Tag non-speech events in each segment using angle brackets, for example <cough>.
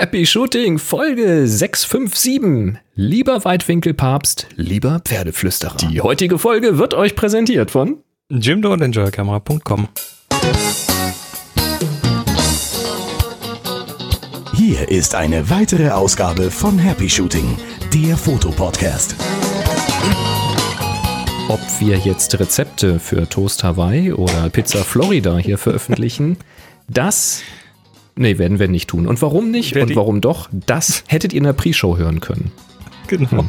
Happy Shooting, Folge 657. Lieber Weitwinkelpapst, lieber Pferdeflüsterer. Die heutige Folge wird euch präsentiert von Jimdo und EnjoyCamera.com. Hier ist eine weitere Ausgabe von Happy Shooting, der Fotopodcast. Ob wir jetzt Rezepte für Toast Hawaii oder Pizza Florida hier veröffentlichen, das nee, werden wir nicht tun. Und warum nicht Wer und warum doch, das hättet ihr in der Pre-Show hören können. Genau.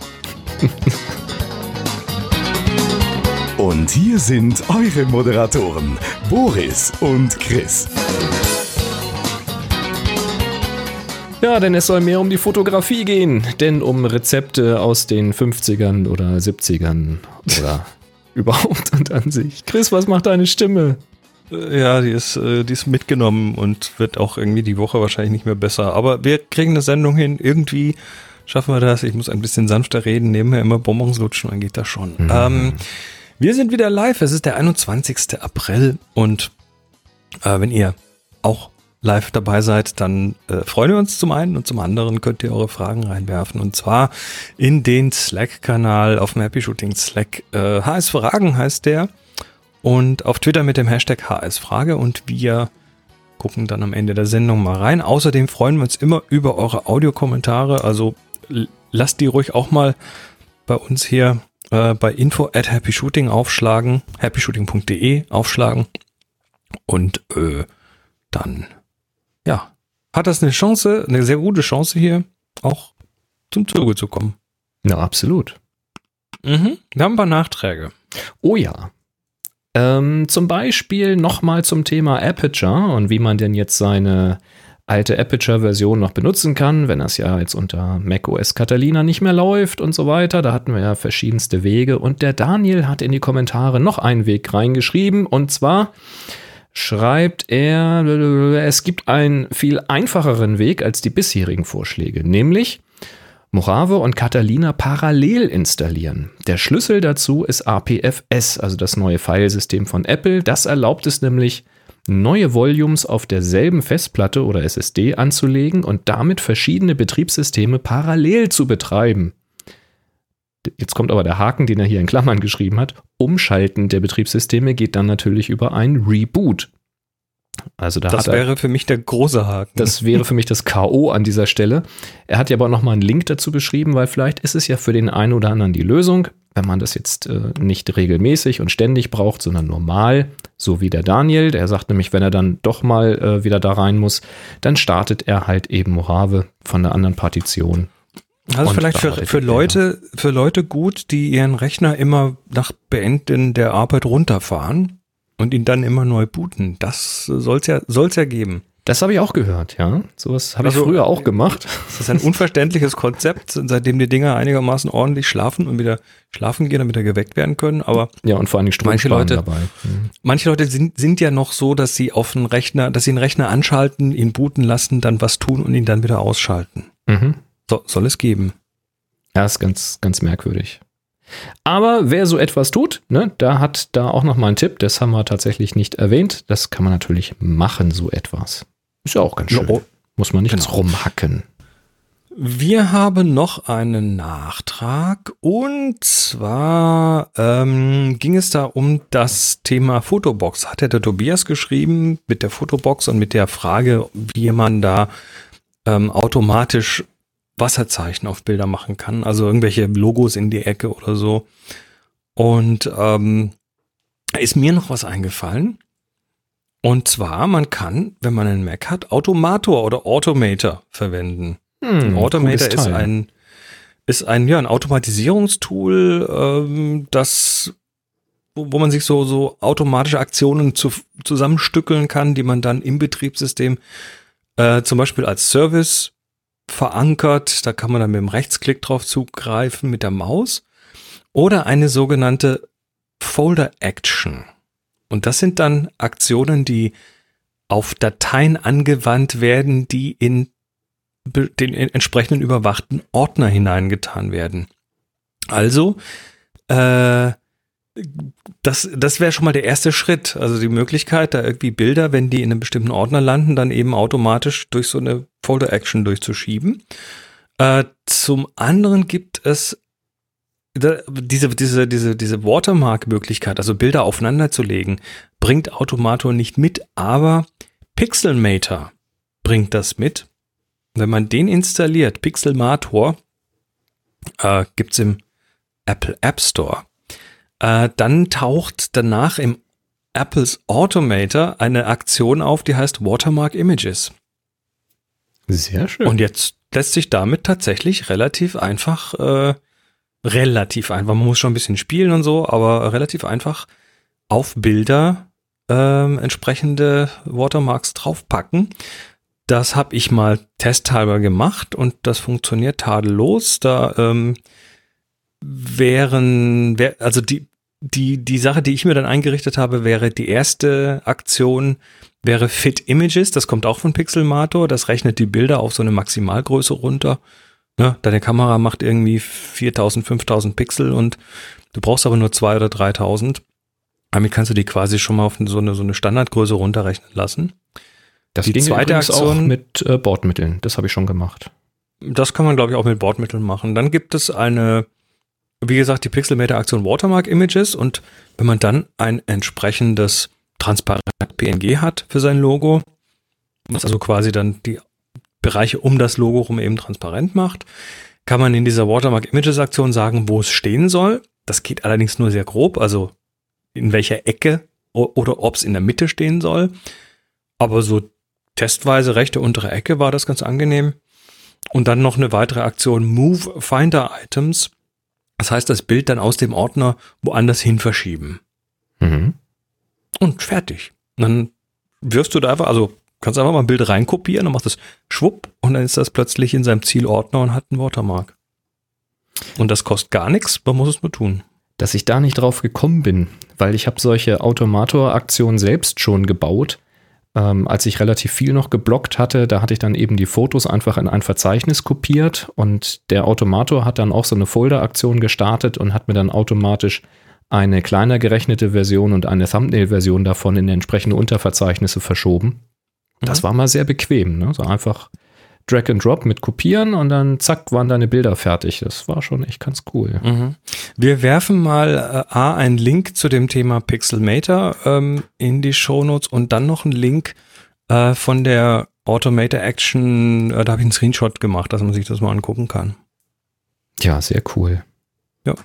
Und hier sind eure Moderatoren, Boris und Chris. Ja, denn es soll mehr um die Fotografie gehen, denn um Rezepte aus den 50ern oder 70ern oder <laughs> überhaupt und an sich. Chris, was macht deine Stimme? Ja, die ist, äh, die ist mitgenommen und wird auch irgendwie die Woche wahrscheinlich nicht mehr besser. Aber wir kriegen eine Sendung hin. Irgendwie schaffen wir das. Ich muss ein bisschen sanfter reden, nebenher immer Bonbons lutschen, dann geht das schon. Ähm, wir sind wieder live. Es ist der 21. April und äh, wenn ihr auch live dabei seid, dann äh, freuen wir uns zum einen und zum anderen könnt ihr eure Fragen reinwerfen und zwar in den Slack-Kanal auf dem Happy Shooting Slack. Äh, HS Fragen heißt der und auf Twitter mit dem Hashtag HSFrage und wir gucken dann am Ende der Sendung mal rein. Außerdem freuen wir uns immer über eure Audiokommentare, also lasst die ruhig auch mal bei uns hier äh, bei info at happyshooting aufschlagen, happyshooting.de aufschlagen und äh, dann, ja, hat das eine Chance, eine sehr gute Chance hier auch zum Zuge zu kommen. Na, absolut. Mhm. Wir haben ein paar Nachträge. Oh ja. Ähm, zum Beispiel nochmal zum Thema Aperture und wie man denn jetzt seine alte Aperture-Version noch benutzen kann, wenn das ja jetzt unter macOS Catalina nicht mehr läuft und so weiter. Da hatten wir ja verschiedenste Wege. Und der Daniel hat in die Kommentare noch einen Weg reingeschrieben. Und zwar schreibt er, es gibt einen viel einfacheren Weg als die bisherigen Vorschläge, nämlich Mojave und Catalina parallel installieren. Der Schlüssel dazu ist APFS, also das neue Filesystem von Apple. Das erlaubt es nämlich, neue Volumes auf derselben Festplatte oder SSD anzulegen und damit verschiedene Betriebssysteme parallel zu betreiben. Jetzt kommt aber der Haken, den er hier in Klammern geschrieben hat. Umschalten der Betriebssysteme geht dann natürlich über ein Reboot. Also da Das er wäre für mich der große Haken. das wäre für mich das K.O. an dieser Stelle. Er hat ja aber noch mal einen Link dazu beschrieben, weil vielleicht ist es ja für den einen oder anderen die Lösung, wenn man das jetzt äh, nicht regelmäßig und ständig braucht, sondern normal, so wie der Daniel. Der sagt nämlich, wenn er dann doch mal äh, wieder da rein muss, dann startet er halt eben Mojave von der anderen Partition. Also vielleicht für, für Leute, für Leute gut, die ihren Rechner immer nach Beenden der Arbeit runterfahren und ihn dann immer neu booten. Das soll's ja, soll's ja geben. Das habe ich auch gehört, ja. Sowas habe Also- ich früher auch gemacht. Das ist ein unverständliches Konzept, seitdem die Dinger einigermaßen ordentlich schlafen und wieder schlafen gehen, damit er geweckt werden können. Aber Ja, und vor allem Strom Manche Leute- dabei. Mhm. manche Leute sind, sind ja noch so, dass sie auf den Rechner, dass sie den Rechner anschalten, ihn booten lassen, dann was tun und ihn dann wieder ausschalten. Mhm. So, soll es geben. Ja, ist ganz, ganz merkwürdig. Aber wer so etwas tut, ne, da hat da auch noch mal einen Tipp, das haben wir tatsächlich nicht erwähnt. Das kann man natürlich machen, so etwas. Ist ja auch ganz schön. No. Muss man nicht Genau. rumhacken. Wir haben noch einen Nachtrag und zwar ähm, ging es da um das Thema Fotobox. Hat der Tobias geschrieben mit der Fotobox und mit der Frage, wie man da ähm, automatisch Wasserzeichen auf Bilder machen kann, also irgendwelche Logos in die Ecke oder so. Und ähm, ist mir noch was eingefallen. Und zwar, man kann, wenn man einen Mac hat, Automator oder Automator verwenden. Hm, Automator ist ein, ist ein, ja, ein Automatisierungstool, ähm, das, wo, wo man sich so, so automatische Aktionen zu, zusammenstückeln kann, die man dann im Betriebssystem äh, zum Beispiel als Service verankert. Da kann man dann mit dem Rechtsklick drauf zugreifen mit der Maus. Oder eine sogenannte Folder Action. Und das sind dann Aktionen, die auf Dateien angewandt werden, die in den entsprechenden überwachten Ordner hineingetan werden. Also, äh, das, das wäre schon mal der erste Schritt. Also die Möglichkeit, da irgendwie Bilder, wenn die in einem bestimmten Ordner landen, dann eben automatisch durch so eine Folder-Action durchzuschieben. Äh, zum anderen gibt es diese, diese, diese, diese Watermark-Möglichkeit, also Bilder aufeinander zu legen, bringt Automator nicht mit, aber Pixelmator bringt das mit. Wenn man den installiert, Pixelmator, äh, gibt es im Apple App Store, äh, dann taucht danach im Apples Automator eine Aktion auf, die heißt Watermark Images. Sehr schön. Und jetzt lässt sich damit tatsächlich relativ einfach äh, relativ einfach. Man muss schon ein bisschen spielen und so, aber relativ einfach auf Bilder ähm, entsprechende Watermarks draufpacken. Das habe ich mal testhalber gemacht und das funktioniert tadellos. Da ähm, wären, wär, also die, die, die Sache, die ich mir dann eingerichtet habe, wäre die erste Aktion, wäre Fit Images. Das kommt auch von Pixelmator. Das rechnet die Bilder auf so eine Maximalgröße runter Ne? Deine Kamera macht irgendwie 4000, 5000 Pixel und du brauchst aber nur 2 oder 3000. Damit kannst du die quasi schon mal auf so eine, so eine Standardgröße runterrechnen lassen. Das die ging zweite Aktion- auch mit äh, Bordmitteln. Das habe ich schon gemacht. Das kann man, glaube ich, auch mit Bordmitteln machen. Dann gibt es eine, wie gesagt, die Pixelmator-Aktion Watermark Images und wenn man dann ein entsprechendes transparent PNG hat für sein Logo, was also quasi dann die Bereiche um das Logo rum eben transparent macht, kann man in dieser Watermark Images Aktion sagen, wo es stehen soll. Das geht allerdings nur sehr grob, also in welcher Ecke oder ob es in der Mitte stehen soll. Aber so testweise rechte untere Ecke war das ganz angenehm. Und dann noch eine weitere Aktion Move Finder Items. Das heißt, das Bild dann aus dem Ordner woanders hin verschieben. Mhm. Und fertig. Und dann wirfst du da einfach, also kannst einfach mal ein Bild reinkopieren und machst das schwupp und dann ist das plötzlich in seinem Zielordner und hat einen Watermark. Und das kostet gar nichts, man muss es nur tun. Dass ich da nicht drauf gekommen bin, weil ich habe solche Automator-Aktionen selbst schon gebaut. Ähm, als ich relativ viel noch geblockt hatte, da hatte ich dann eben die Fotos einfach in ein Verzeichnis kopiert und der Automator hat dann auch so eine Folder-Aktion gestartet und hat mir dann automatisch eine kleiner gerechnete Version und eine Thumbnail-Version davon in entsprechende Unterverzeichnisse verschoben. Das Mhm. war mal sehr bequem, ne? So einfach Drag and Drop mit kopieren und dann zack waren deine Bilder fertig. Das war schon echt ganz cool. Mhm. Wir werfen mal äh, A, einen Link zu dem Thema Pixelmator ähm, in die Shownotes und dann noch einen Link äh, von der Automator Action, äh, da habe ich einen Screenshot gemacht, dass man sich das mal angucken kann. Ja, sehr cool. Ja.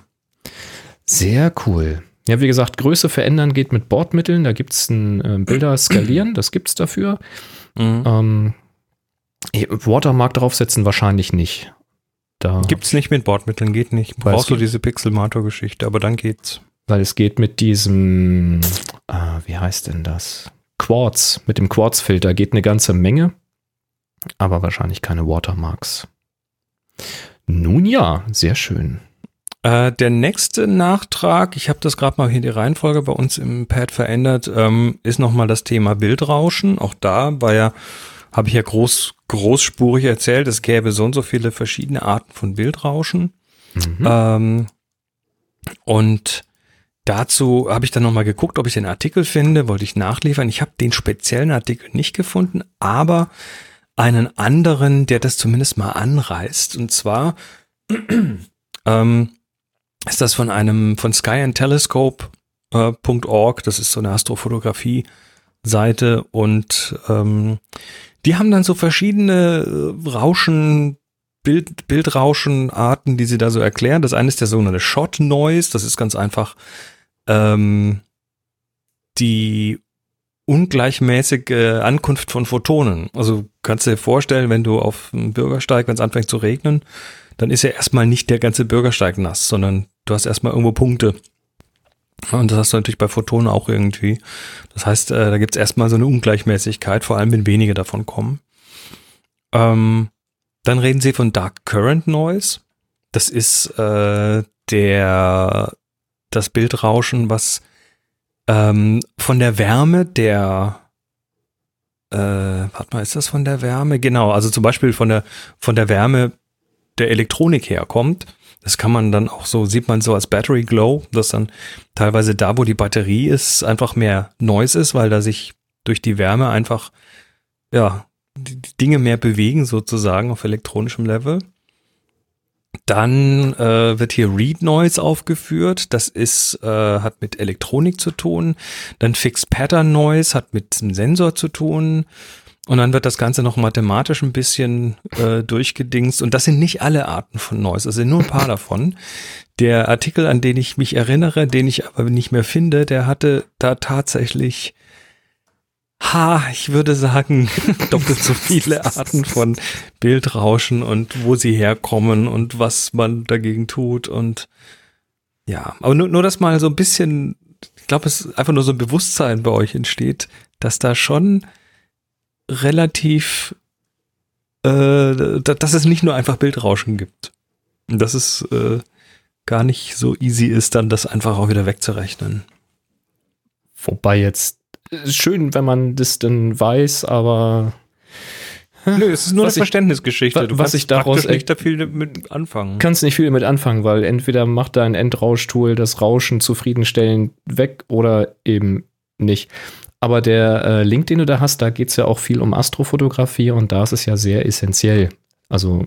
Sehr cool. Ja, wie gesagt, Größe verändern geht mit Bordmitteln. Da gibt es ein äh, Bilder skalieren, das gibt es dafür. Ähm, eh, Watermark draufsetzen wahrscheinlich nicht. Da, Gibt's nicht mit Bordmitteln, geht nicht. Brauchst es du diese Pixelmator-Geschichte, aber dann geht's. weil es geht mit diesem, ah, wie heißt denn das? Quartz, mit dem Quartz-Filter geht eine ganze Menge, aber wahrscheinlich keine Watermarks. Nun ja, sehr schön. Äh, der nächste Nachtrag, ich habe das gerade mal hier die Reihenfolge bei uns im Pad verändert, ähm, ist nochmal das Thema Bildrauschen. Auch da war ja, habe ich ja groß, großspurig erzählt, es gäbe so und so viele verschiedene Arten von Bildrauschen. Mhm. Ähm, und dazu habe ich dann nochmal geguckt, ob ich den Artikel finde, wollte ich nachliefern. Ich habe den speziellen Artikel nicht gefunden, aber einen anderen, der das zumindest mal anreißt. Und zwar <clears throat> ähm, ist das von einem von Sky and Telescope äh, .org, das ist so eine Astrofotografie-Seite und ähm, die haben dann so verschiedene äh, Rauschen, Bild, Bildrauschenarten, die sie da so erklären. Das eine ist der sogenannte Shot Noise, das ist ganz einfach ähm, die ungleichmäßige Ankunft von Photonen. Also kannst du dir vorstellen, wenn du auf dem Bürgersteig, wenn es anfängt zu regnen, dann ist ja erstmal nicht der ganze Bürgersteig nass, sondern du hast erstmal irgendwo Punkte. Und das hast du natürlich bei Photonen auch irgendwie. Das heißt, äh, da gibt es erstmal so eine Ungleichmäßigkeit, vor allem wenn wenige davon kommen. Ähm, dann reden sie von Dark Current Noise. Das ist äh, der das Bildrauschen, was ähm, von der Wärme der äh, warte mal, ist das von der Wärme? Genau, also zum Beispiel von der von der Wärme der Elektronik herkommt. Das kann man dann auch so, sieht man so als Battery Glow, dass dann teilweise da, wo die Batterie ist, einfach mehr Noise ist, weil da sich durch die Wärme einfach, ja, die Dinge mehr bewegen sozusagen auf elektronischem Level. Dann äh, wird hier Read Noise aufgeführt. Das ist, äh, hat mit Elektronik zu tun. Dann Fixed Pattern Noise hat mit einem Sensor zu tun. Und dann wird das Ganze noch mathematisch ein bisschen äh, durchgedingst. Und das sind nicht alle Arten von Noise, das sind nur ein paar <laughs> davon. Der Artikel, an den ich mich erinnere, den ich aber nicht mehr finde, der hatte da tatsächlich ha, ich würde sagen, <laughs> doppelt so viele Arten von Bildrauschen und wo sie herkommen und was man dagegen tut und ja, aber nur, nur dass mal so ein bisschen, ich glaube, es ist einfach nur so ein Bewusstsein bei euch entsteht, dass da schon relativ, äh, dass es nicht nur einfach Bildrauschen gibt. Dass es äh, gar nicht so easy ist, dann das einfach auch wieder wegzurechnen. Wobei jetzt schön, wenn man das dann weiß, aber. Nö, es ist nur eine Verständnisgeschichte. Du was ich daraus nicht da viel mit anfangen. Kannst nicht viel mit anfangen, weil entweder macht dein Endrauschtool das Rauschen zufriedenstellend weg oder eben nicht. Aber der äh, Link, den du da hast, da geht es ja auch viel um Astrofotografie und da ist es ja sehr essentiell. Also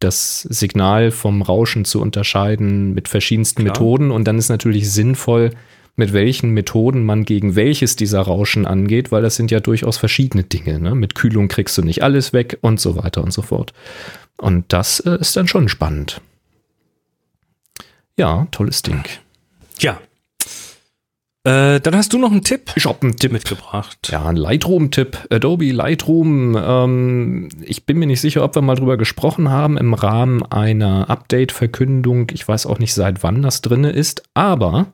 das Signal vom Rauschen zu unterscheiden mit verschiedensten Klar. Methoden und dann ist natürlich sinnvoll, mit welchen Methoden man gegen welches dieser Rauschen angeht, weil das sind ja durchaus verschiedene Dinge. Ne? Mit Kühlung kriegst du nicht alles weg und so weiter und so fort. Und das äh, ist dann schon spannend. Ja, tolles Ding. Ja. Äh, dann hast du noch einen Tipp. Ich habe einen Tipp mitgebracht. Ja, ein Lightroom-Tipp. Adobe Lightroom. Ähm, ich bin mir nicht sicher, ob wir mal drüber gesprochen haben im Rahmen einer Update-Verkündung. Ich weiß auch nicht, seit wann das drin ist, aber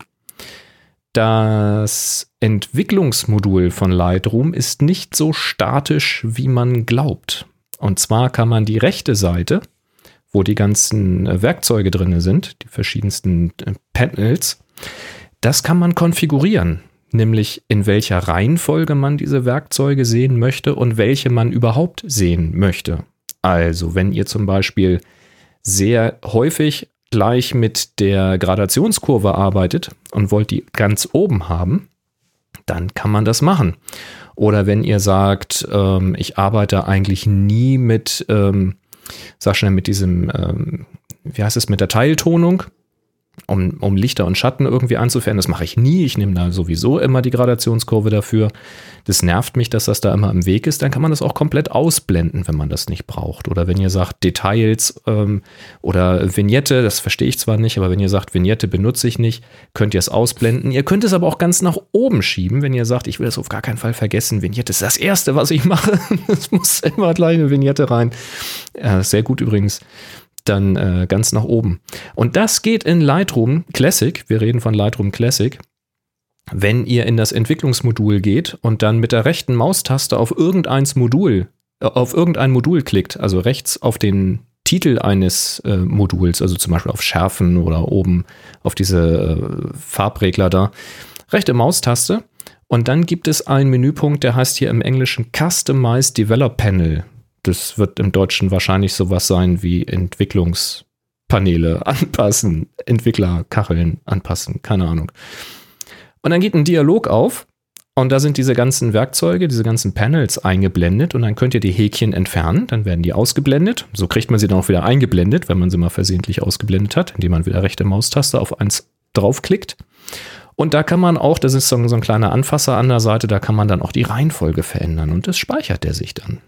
das Entwicklungsmodul von Lightroom ist nicht so statisch, wie man glaubt. Und zwar kann man die rechte Seite, wo die ganzen Werkzeuge drin sind, die verschiedensten äh, Panels, das kann man konfigurieren, nämlich in welcher Reihenfolge man diese Werkzeuge sehen möchte und welche man überhaupt sehen möchte. Also, wenn ihr zum Beispiel sehr häufig gleich mit der Gradationskurve arbeitet und wollt die ganz oben haben, dann kann man das machen. Oder wenn ihr sagt, ähm, ich arbeite eigentlich nie mit, ähm, sag schnell, mit diesem, ähm, wie heißt es, mit der Teiltonung, um, um Lichter und Schatten irgendwie anzufertigen. Das mache ich nie. Ich nehme da sowieso immer die Gradationskurve dafür. Das nervt mich, dass das da immer im Weg ist. Dann kann man das auch komplett ausblenden, wenn man das nicht braucht. Oder wenn ihr sagt Details ähm, oder Vignette, das verstehe ich zwar nicht, aber wenn ihr sagt Vignette benutze ich nicht, könnt ihr es ausblenden. Ihr könnt es aber auch ganz nach oben schieben, wenn ihr sagt, ich will das auf gar keinen Fall vergessen. Vignette ist das Erste, was ich mache. <laughs> Es muss immer gleich eine Vignette rein. Ja, sehr gut übrigens dann äh, ganz nach oben. Und das geht in Lightroom Classic. Wir reden von Lightroom Classic. Wenn ihr in das Entwicklungsmodul geht und dann mit der rechten Maustaste auf irgendein Modul, äh, auf irgendein Modul klickt, also rechts auf den Titel eines äh, Moduls, also zum Beispiel auf Schärfen oder oben auf diese äh, Farbregler da, rechte Maustaste und dann gibt es einen Menüpunkt, der heißt hier im Englischen Customize Develop Panel das wird im Deutschen wahrscheinlich sowas sein wie Entwicklungspaneele <laughs> anpassen, Entwicklerkacheln anpassen, keine Ahnung. Und dann geht ein Dialog auf und da sind diese ganzen Werkzeuge, diese ganzen Panels eingeblendet und dann könnt ihr die Häkchen entfernen, dann werden die ausgeblendet. So kriegt man sie dann auch wieder eingeblendet, wenn man sie mal versehentlich ausgeblendet hat, indem man wieder rechte Maustaste auf eins draufklickt. Und da kann man auch, das ist so ein kleiner Anfasser an der Seite, da kann man dann auch die Reihenfolge verändern und das speichert er sich dann.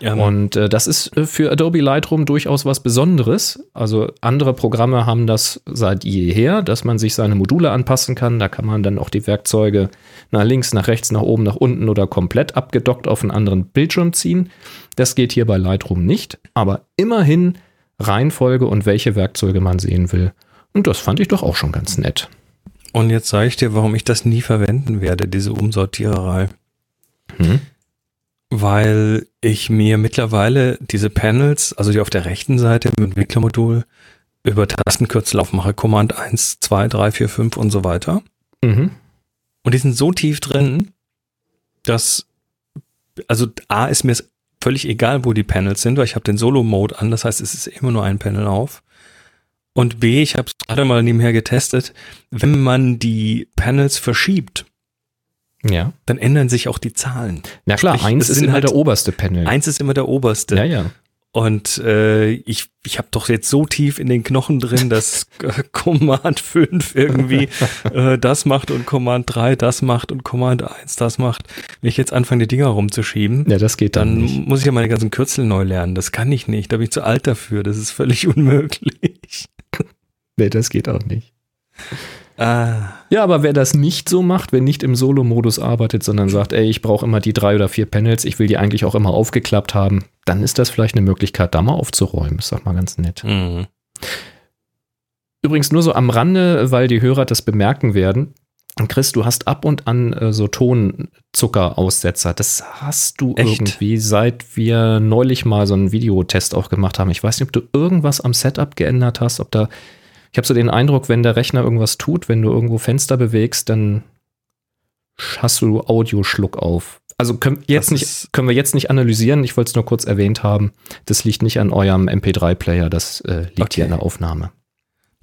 Ja. Und äh, das ist äh, für Adobe Lightroom durchaus was Besonderes. Also andere Programme haben das seit jeher, dass man sich seine Module anpassen kann. Da kann man dann auch die Werkzeuge nach links, nach rechts, nach oben, nach unten oder komplett abgedockt auf einen anderen Bildschirm ziehen. Das geht hier bei Lightroom nicht. Aber immerhin Reihenfolge und welche Werkzeuge man sehen will. Und das fand ich doch auch schon ganz nett. Und jetzt sage ich dir, warum ich das nie verwenden werde, diese Umsortiererei. Hm? Weil ich mir mittlerweile diese Panels, also die auf der rechten Seite im Entwicklermodul, über Tastenkürzel aufmache, Command 1, 2, 3, 4, 5 und so weiter. Mhm. Und die sind so tief drin, dass, also A ist mir völlig egal, wo die Panels sind, weil ich habe den Solo-Mode an, das heißt, es ist immer nur ein Panel auf. Und B, ich habe es gerade mal nebenher getestet, wenn man die Panels verschiebt, Ja. dann ändern sich auch die Zahlen. Na klar, Sprich, eins ist immer halt- der oberste Panel. Eins ist immer der oberste. ja, ja. Und äh, ich, ich habe doch jetzt so tief in den Knochen drin, dass <laughs> äh, Command 5 irgendwie <laughs> äh, das macht und Command 3 das macht und Command 1 das macht. Wenn ich jetzt anfange, die Dinger rumzuschieben, Ja, das geht dann, dann nicht. muss ich ja meine ganzen Kürzel neu lernen. Das kann ich nicht. Da bin ich zu alt dafür. Das ist völlig <laughs> unmöglich. Nee, das geht auch nicht. Ah, Ja, aber wer das nicht so macht, wer nicht im Solo-Modus arbeitet, sondern sagt, ey, ich brauche immer die drei oder vier Panels, ich will die eigentlich auch immer aufgeklappt haben, dann ist das vielleicht eine Möglichkeit, da mal aufzuräumen. Ist doch mal ganz nett. mh. Übrigens nur so am Rande, weil die Hörer das bemerken werden. Chris, du hast ab und an äh, so Tonzuckeraussetzer. Das hast du Echt? irgendwie, seit wir neulich mal so einen Videotest auch gemacht haben. Ich weiß nicht, ob du irgendwas am Setup geändert hast, ob da. Ich habe so den Eindruck, wenn der Rechner irgendwas tut, wenn du irgendwo Fenster bewegst, dann hast du Audioschluck auf. Also können, jetzt nicht, können wir jetzt nicht analysieren. Ich wollte es nur kurz erwähnt haben. Das liegt nicht an eurem MP3-Player, das äh, liegt hier Okay. in der Aufnahme.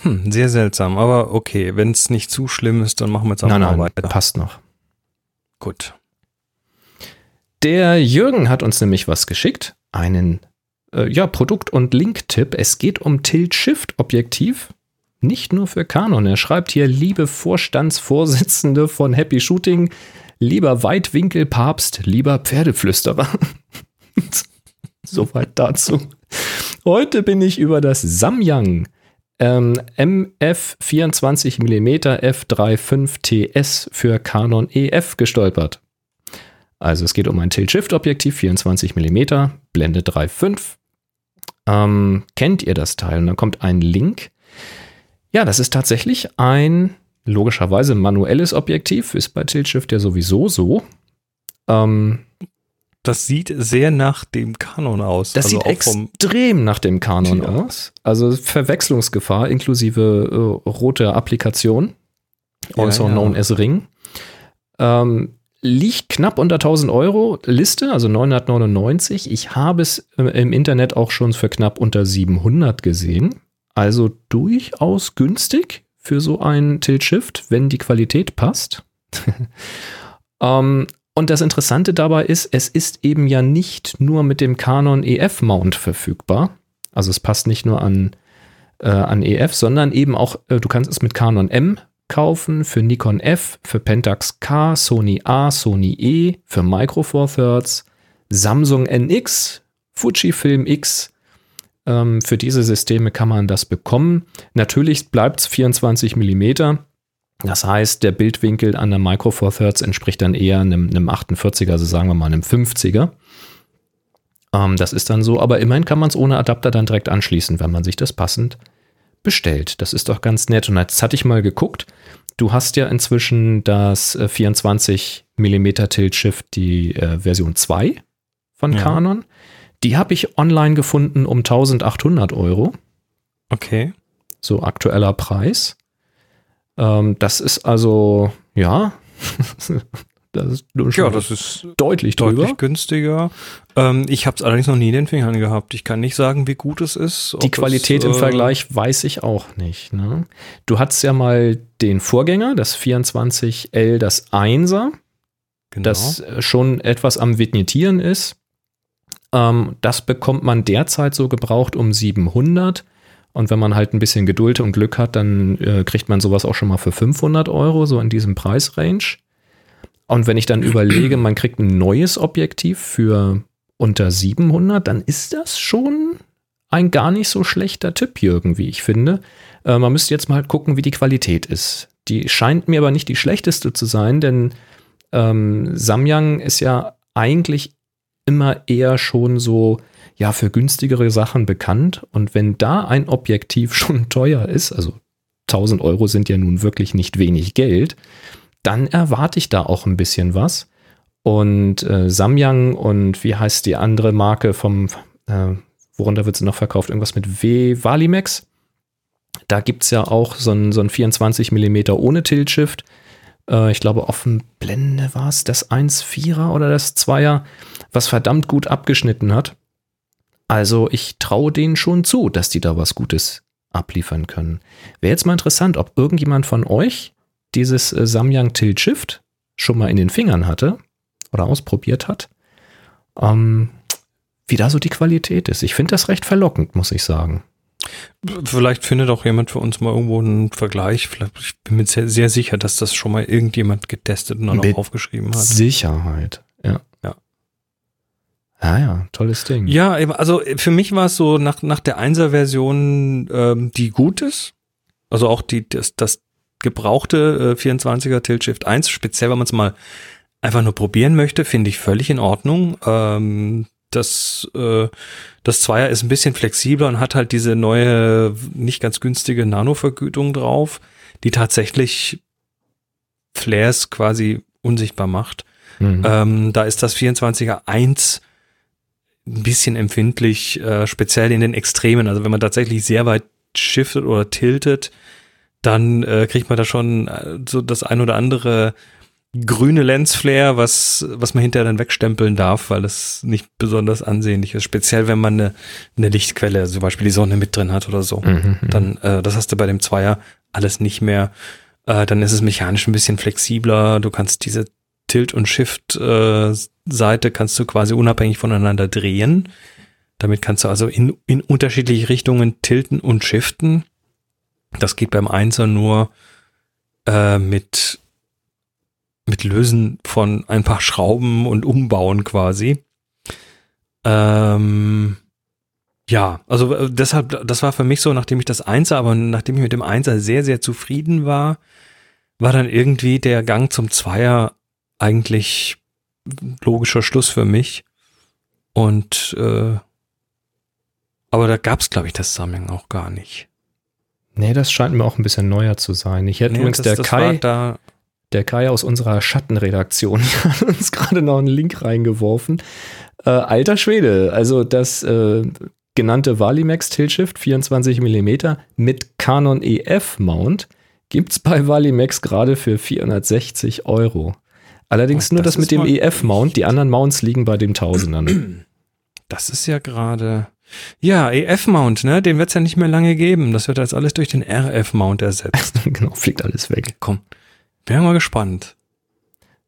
Hm, sehr seltsam. Aber okay, wenn es nicht zu schlimm ist, dann machen wir jetzt auch Nein, mal nein, weiter. passt noch. Gut. Der Jürgen hat uns nämlich was geschickt. Einen äh, ja, Produkt- und Link-Tipp. Es geht um Tilt-Shift-Objektiv. Nicht nur für Canon. Er schreibt hier, liebe Vorstandsvorsitzende von Happy Shooting, lieber Weitwinkelpapst, lieber Pferdeflüsterer. <laughs> Soweit dazu. Heute bin ich über das Samyang ähm, MF 24 mm f3.5 TS für Canon EF gestolpert. Also es geht um ein Tilt-Shift-Objektiv, 24 mm, Blende 3.5. Ähm, kennt ihr das Teil? Und dann kommt ein Link. Ja, das ist tatsächlich ein logischerweise manuelles Objektiv, ist bei Tilt-Shift ja sowieso so. Ähm, Das sieht sehr nach dem Kanon aus. das Also sieht extrem nach dem Canon Ja. aus. Also Verwechslungsgefahr inklusive äh, rote Applikation, Ja, also ja. known as Ring. Ähm, liegt knapp unter 1000 Euro Liste, also 999. Ich habe es äh, im Internet auch schon für knapp unter 700 gesehen. Also durchaus günstig für so ein Tilt-Shift, wenn die Qualität passt. <laughs> ähm, und das Interessante dabei ist, es ist eben ja nicht nur mit dem Canon EF Mount verfügbar. Also es passt nicht nur an, äh, an EF, sondern eben auch, äh, du kannst es mit Canon M kaufen, für Nikon F, für Pentax K, Sony A, Sony E, für Micro Four Thirds, Samsung NX, Fujifilm X. Ähm, für diese Systeme kann man das bekommen. Natürlich bleibt es 24 Millimeter. Das heißt, der Bildwinkel an der Micro Four Thirds entspricht dann eher einem, einem 48er, also sagen wir mal einem 50er. Ähm, das ist dann so, aber immerhin kann man es ohne Adapter dann direkt anschließen, wenn man sich das passend bestellt. Das ist doch ganz nett. Und jetzt hatte ich mal geguckt, du hast ja inzwischen das äh, 24 mm Tilt Shift, die äh, Version 2 von Ja. Canon. Die habe ich online gefunden um 1800 Euro okay. so aktueller Preis. Ähm, das ist also, ja, <laughs> das ist Ja, das ist deutlich drüber. deutlich günstiger. Ähm, ich habe es allerdings noch nie in den Fingern gehabt. Ich kann nicht sagen, wie gut es ist. Die Qualität es, im äh, Vergleich weiß ich auch nicht. Ne? Du hattest ja mal den Vorgänger, das 24L, das 1er, Genau. das äh, schon etwas am Vignettieren ist. Ähm, das bekommt man derzeit so gebraucht um 700. Und wenn man halt ein bisschen Geduld und Glück hat, dann äh, kriegt man sowas auch schon mal für 500 Euro, so in diesem Preisrange. Und wenn ich dann überlege, man kriegt ein neues Objektiv für unter 700, dann ist das schon ein gar nicht so schlechter Tipp, Jürgen, wie ich finde. Äh, man müsste jetzt mal gucken, wie die Qualität ist. Die scheint mir aber nicht die schlechteste zu sein, denn ähm, Samyang ist ja eigentlich immer eher schon so, ja, für günstigere Sachen bekannt. Und wenn da ein Objektiv <laughs> schon teuer ist, also 1000 Euro sind ja nun wirklich nicht wenig Geld, dann erwarte ich da auch ein bisschen was. Und äh, Samyang und wie heißt die andere Marke vom, äh, worunter wird sie noch verkauft? Irgendwas mit W, Valimax. Da gibt es ja auch so ein, so ein 24 mm ohne Tilt-Shift. Äh, ich glaube, offen Blende war es, das 1,4er oder das 2er, was verdammt gut abgeschnitten hat. Also ich traue denen schon zu, dass die da was Gutes abliefern können. Wäre jetzt mal interessant, ob irgendjemand von euch dieses äh, Samyang Tilt Shift schon mal in den Fingern hatte oder ausprobiert hat. Ähm, wie da so die Qualität ist. Ich finde das recht verlockend, muss ich sagen. Vielleicht findet auch jemand für uns mal irgendwo einen Vergleich. Vielleicht, ich bin mir sehr, sehr sicher, dass das schon mal irgendjemand getestet und dann Mit auch aufgeschrieben hat. Sicherheit, ja. Ja. Ja, ja, tolles Ding. Ja, also für mich war es so nach, nach der 1er-Version, ähm, die gut ist. Also auch die, das, das gebrauchte äh, 24er Tilt Shift 1, speziell wenn man es mal einfach nur probieren möchte, finde ich völlig in Ordnung. Ähm, das, äh, das Zweier ist ein bisschen flexibler und hat halt diese neue, nicht ganz günstige Nano-Vergütung drauf, die tatsächlich Flares quasi unsichtbar macht. Mhm. Ähm, da ist das 24er 1 ein bisschen empfindlich, äh, speziell in den Extremen. Also wenn man tatsächlich sehr weit shiftet oder tiltet, dann äh, kriegt man da schon äh, so das ein oder andere grüne Lensflare, was, was man hinterher dann wegstempeln darf, weil es nicht besonders ansehnlich ist. Speziell, wenn man eine, eine Lichtquelle, zum Beispiel die Sonne mit drin hat oder so. Mhm, mhm. Dann, äh, das hast du bei dem Zweier alles nicht mehr. Äh, dann ist es mechanisch ein bisschen flexibler. Du kannst diese Tilt- und Shift-Seite kannst du quasi unabhängig voneinander drehen. Damit kannst du also in, in unterschiedliche Richtungen tilten und shiften. Das geht beim Einser nur äh, mit, mit Lösen von ein paar Schrauben und Umbauen quasi. Ähm, ja, also äh, deshalb, das war für mich so, nachdem ich das Einser, aber nachdem ich mit dem Einser sehr, sehr zufrieden war, war dann irgendwie der Gang zum Zweier eigentlich logischer Schluss für mich. Und äh, aber da gab es, glaube ich, das Sammeln auch gar nicht. Nee, das scheint mir auch ein bisschen neuer zu sein. Ich hätte Nee, übrigens das- der das Kai, da, der Kai aus unserer Schattenredaktion <laughs> hat uns gerade noch einen Link reingeworfen. Äh, alter Schwede, also das äh, genannte Valimax Tiltshift 24 mm mit Canon EF Mount gibt's bei Valimax gerade für 460 Euro. Allerdings Oh, nur das das mit dem mal EF Mount, die anderen Mounts liegen bei dem Tausendern. <clears throat> das ist ja gerade. Ja, EF-Mount, ne? Den wird es ja nicht mehr lange geben. Das wird jetzt alles durch den RF-Mount ersetzt. <laughs> genau, fliegt alles weg. Komm, wären wir mal gespannt.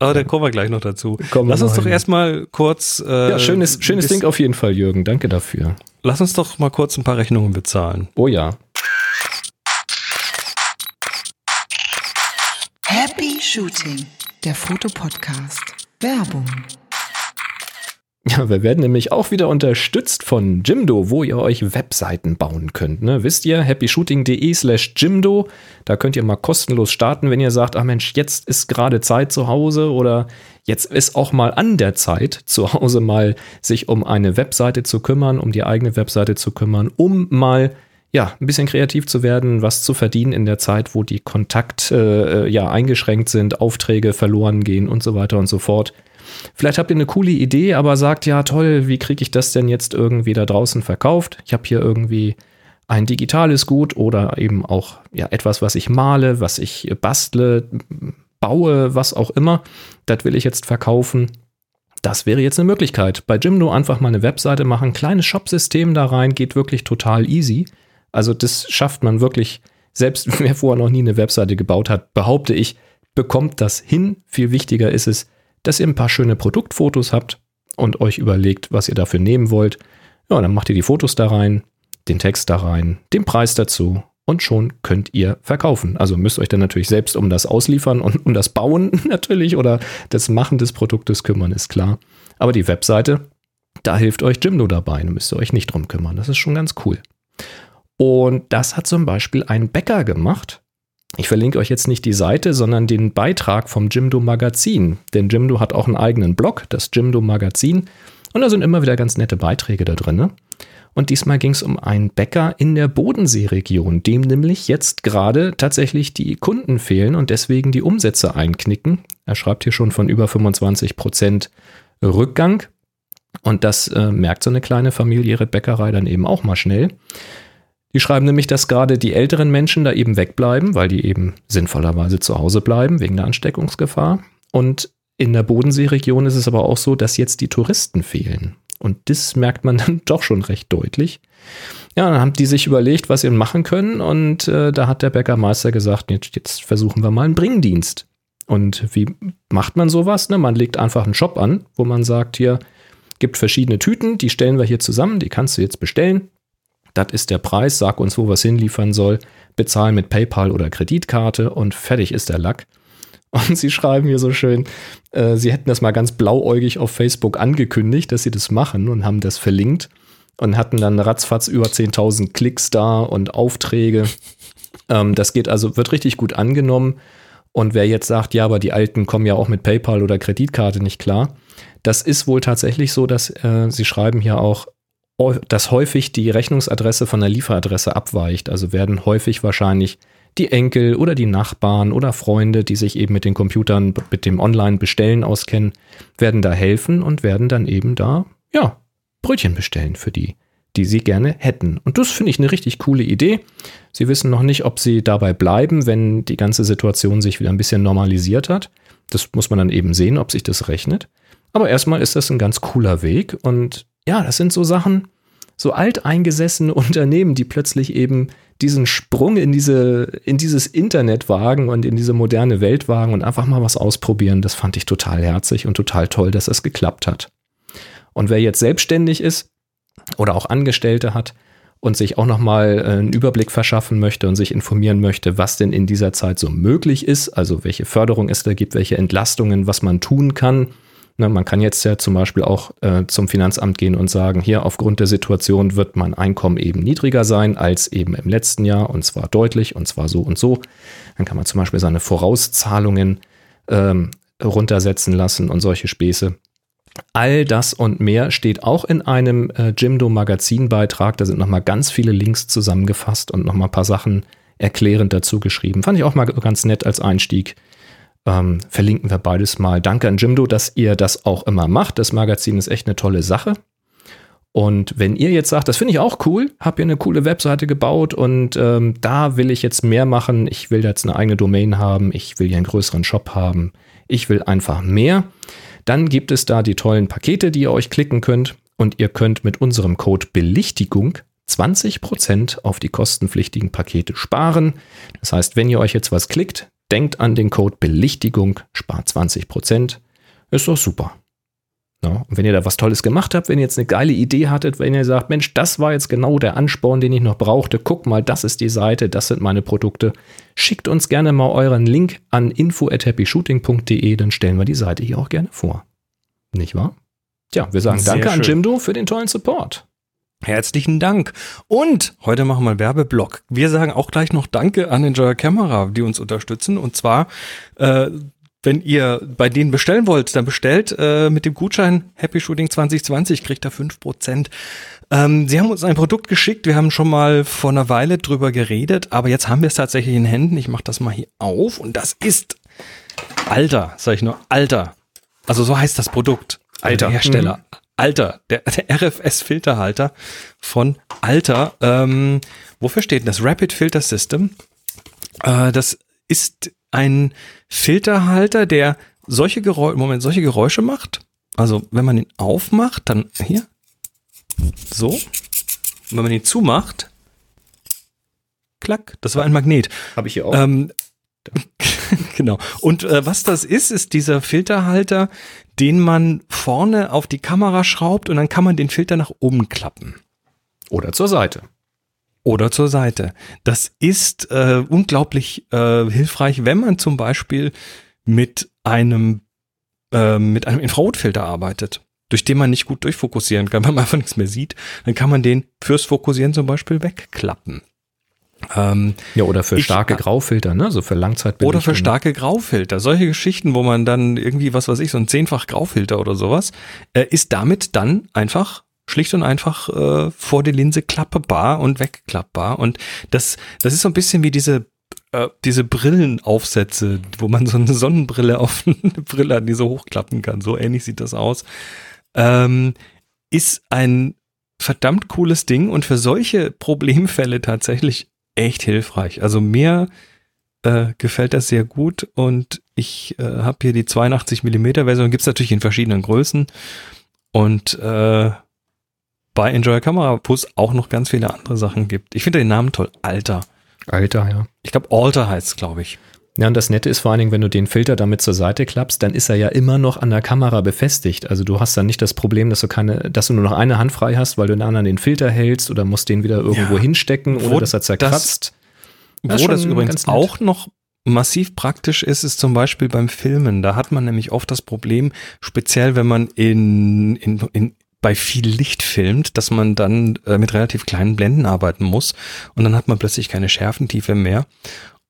Aber da kommen wir gleich noch dazu. Kommen Lass uns doch hin. erstmal kurz. Äh, Ja, schönes, schönes Ding auf jeden Fall, Jürgen. Danke dafür. Lass uns doch mal kurz ein paar Rechnungen bezahlen. Oh ja. Happy Shooting, der Fotopodcast. Werbung. Ja, wir werden nämlich auch wieder unterstützt von Jimdo, wo ihr euch Webseiten bauen könnt. Ne? Wisst ihr, happyshooting.de slash Jimdo, da könnt ihr mal kostenlos starten, wenn ihr sagt, ach Mensch, jetzt ist gerade Zeit zu Hause oder jetzt ist auch mal an der Zeit, zu Hause mal sich um eine Webseite zu kümmern, um die eigene Webseite zu kümmern, um mal ja, ein bisschen kreativ zu werden, was zu verdienen in der Zeit, wo die Kontakte äh, ja eingeschränkt sind, Aufträge verloren gehen und so weiter und so fort. Vielleicht habt ihr eine coole Idee, aber sagt, ja toll, wie kriege ich das denn jetzt irgendwie da draußen verkauft? Ich habe hier irgendwie ein digitales Gut oder eben auch ja, etwas, was ich male, was ich bastle, baue, was auch immer. Das will ich jetzt verkaufen. Das wäre jetzt eine Möglichkeit. Bei Jimdo einfach mal eine Webseite machen, kleines Shop-System da rein, geht wirklich total easy. Also das schafft man wirklich, selbst <laughs> wer vorher noch nie eine Webseite gebaut hat, behaupte ich, bekommt das hin. Viel wichtiger ist es, dass ihr ein paar schöne Produktfotos habt und euch überlegt, was ihr dafür nehmen wollt. Ja, dann macht ihr die Fotos da rein, den Text da rein, den Preis dazu und schon könnt ihr verkaufen. Also müsst euch dann natürlich selbst um das Ausliefern und <laughs> um das Bauen <laughs> natürlich oder das Machen des Produktes kümmern, ist klar. Aber die Webseite, da hilft euch Jimdo dabei. Da müsst ihr euch nicht drum kümmern. Das ist schon ganz cool. Und das hat zum Beispiel ein Bäcker gemacht. Ich verlinke euch jetzt nicht die Seite, sondern den Beitrag vom Jimdo Magazin. Denn Jimdo hat auch einen eigenen Blog, das Jimdo Magazin. Und da sind immer wieder ganz nette Beiträge da drin. Und diesmal ging es um einen Bäcker in der Bodenseeregion, dem nämlich jetzt gerade tatsächlich die Kunden fehlen und deswegen die Umsätze einknicken. Er schreibt hier schon von über 25 Prozent Rückgang. Und das äh, merkt so eine kleine familiäre Bäckerei dann eben auch mal schnell. Die schreiben nämlich, dass gerade die älteren Menschen da eben wegbleiben, weil die eben sinnvollerweise zu Hause bleiben wegen der Ansteckungsgefahr. Und in der Bodenseeregion ist es aber auch so, dass jetzt die Touristen fehlen. Und das merkt man <laughs> dann doch schon recht deutlich. Ja, dann haben die sich überlegt, was sie machen können und äh, da hat der Bäckermeister gesagt, jetzt, jetzt versuchen wir mal einen Bringdienst. Und wie macht man sowas? Ne? Man legt einfach einen Shop an, wo man sagt, hier gibt verschiedene Tüten, die stellen wir hier zusammen, die kannst du jetzt bestellen. Das ist der Preis, sag uns, wo es hinliefern soll, bezahl mit PayPal oder Kreditkarte und fertig ist der Lack. Und sie schreiben hier so schön, äh, sie hätten das mal ganz blauäugig auf Facebook angekündigt, dass sie das machen und haben das verlinkt und hatten dann ratzfatz über 10.000 Klicks da und Aufträge. Ähm, das geht also, wird richtig gut angenommen. Und wer jetzt sagt, ja, aber die Alten kommen ja auch mit PayPal oder Kreditkarte nicht klar, das ist wohl tatsächlich so, dass äh, sie schreiben hier auch, dass häufig die Rechnungsadresse von der Lieferadresse abweicht. Also werden häufig wahrscheinlich die Enkel oder die Nachbarn oder Freunde, die sich eben mit den Computern, mit dem Online-Bestellen auskennen, werden da helfen und werden dann eben da, ja, Brötchen bestellen für die, die sie gerne hätten. Und das finde ich eine richtig coole Idee. Sie wissen noch nicht, ob sie dabei bleiben, wenn die ganze Situation sich wieder ein bisschen normalisiert hat. Das muss man dann eben sehen, ob sich das rechnet. Aber erstmal ist das ein ganz cooler Weg und ja, das sind so Sachen, so alteingesessene <laughs> Unternehmen, die plötzlich eben diesen Sprung in diese, in dieses Internet wagen und in diese moderne Welt wagen und einfach mal was ausprobieren. Das fand ich total herzig und total toll, dass das geklappt hat. Und wer jetzt selbstständig ist oder auch Angestellte hat und sich auch nochmal äh, einen Überblick verschaffen möchte und sich informieren möchte, was denn in dieser Zeit so möglich ist, also welche Förderung es da gibt, welche Entlastungen, was man tun kann, Ne, man kann jetzt ja zum Beispiel auch äh, zum Finanzamt gehen und sagen, hier aufgrund der Situation wird mein Einkommen eben niedriger sein als eben im letzten Jahr und zwar deutlich und zwar so und so. Dann kann man zum Beispiel seine Vorauszahlungen ähm, runtersetzen lassen und solche Späße. All das und mehr steht auch in einem äh, Jimdo Magazinbeitrag. Da sind nochmal ganz viele Links zusammengefasst und nochmal ein paar Sachen erklärend dazu geschrieben. Fand ich auch mal ganz nett als Einstieg. Ähm, verlinken wir beides mal. Danke an Jimdo, dass ihr das auch immer macht. Das Magazin ist echt eine tolle Sache. Und wenn ihr jetzt sagt, das finde ich auch cool, habt ihr eine coole Webseite gebaut und ähm, da will ich jetzt mehr machen, ich will jetzt eine eigene Domain haben, ich will hier einen größeren Shop haben, ich will einfach mehr, dann gibt es da die tollen Pakete, die ihr euch klicken könnt und ihr könnt mit unserem Code Belichtigung 20% auf die kostenpflichtigen Pakete sparen. Das heißt, wenn ihr euch jetzt was klickt, denkt an den Code Belichtigung, spart 20%. Ist doch super. Ja, und wenn ihr da was Tolles gemacht habt, wenn ihr jetzt eine geile Idee hattet, wenn ihr sagt, Mensch, das war jetzt genau der Ansporn, den ich noch brauchte, guck mal, das ist die Seite, das sind meine Produkte, schickt uns gerne mal euren Link an info at happyshooting.de, dann stellen wir die Seite hier auch gerne vor. Nicht wahr? Tja, wir sagen Sehr Danke an schön. Jimdo für den tollen Support. Herzlichen Dank. Und heute machen wir einen Werbeblock. Wir sagen auch gleich noch Danke an Enjoyer Camera, die uns unterstützen. Und zwar, äh, wenn ihr bei denen bestellen wollt, dann bestellt äh, mit dem Gutschein Happy Shooting 2020, kriegt ihr 5%. Ähm, sie haben uns ein Produkt geschickt, wir haben schon mal vor einer Weile drüber geredet, aber jetzt haben wir es tatsächlich in Händen. Ich mache das mal hier auf und das ist Alter, sag ich nur, Alter. Also so heißt das Produkt. Alter. Der Hersteller. Alter, der, der RFS-Filterhalter von Alter. Ähm, wofür steht denn das? Rapid Filter System. Äh, das ist ein Filterhalter, der solche Geräusche, Moment, solche Geräusche macht. Also wenn man ihn aufmacht, dann hier. So. Und wenn man ihn zumacht, klack, das war ein Magnet. Habe ich hier auch. Ähm, <laughs> genau. Und äh, was das ist, ist dieser Filterhalter, den man vorne auf die Kamera schraubt und dann kann man den Filter nach oben klappen. Oder zur Seite. Oder zur Seite. Das ist äh, unglaublich äh, hilfreich, wenn man zum Beispiel mit einem, äh, mit einem Infrarotfilter arbeitet, durch den man nicht gut durchfokussieren kann, <laughs> weil man einfach nichts mehr sieht, dann kann man den fürs Fokussieren zum Beispiel wegklappen. Ähm, Ja, oder für Ich- starke Graufilter, ne? So für Langzeitbelichtung. Oder für starke Graufilter. Solche Geschichten, wo man dann irgendwie, was weiß ich, so ein zehnfach Graufilter oder sowas, äh, ist damit dann einfach schlicht und einfach äh, vor die Linse klappbar und wegklappbar. Und das, das ist so ein bisschen wie diese, äh, diese Brillenaufsätze, wo man so eine Sonnenbrille auf <laughs> eine Brille hat, die so hochklappen kann. So ähnlich sieht das aus. Ähm, ist ein verdammt cooles Ding und für solche Problemfälle tatsächlich echt hilfreich. Also mir äh, gefällt das sehr gut und ich äh, habe hier die 82 mm Version, gibt's natürlich in verschiedenen Größen und äh, bei Enjoy Camera, wo es auch noch ganz viele andere Sachen gibt. Ich finde den Namen toll. Alter. Alter, ja. Ich glaube, Alter heißt es, glaube ich. Ja, und das Nette ist vor allen Dingen, wenn du den Filter damit zur Seite klappst, dann ist er ja immer noch an der Kamera befestigt. Also du hast dann nicht das Problem, dass du keine, dass du nur noch eine Hand frei hast, weil du in der anderen den Filter hältst oder musst den wieder irgendwo Ja. hinstecken, ohne Wo dass er zerkratzt. Wo Das ist das übrigens auch noch massiv praktisch ist, ist zum Beispiel beim Filmen. Da hat man nämlich oft das Problem, speziell wenn man in, in, in bei viel Licht filmt, dass man dann äh, mit relativ kleinen Blenden arbeiten muss und dann hat man plötzlich keine Schärfentiefe mehr.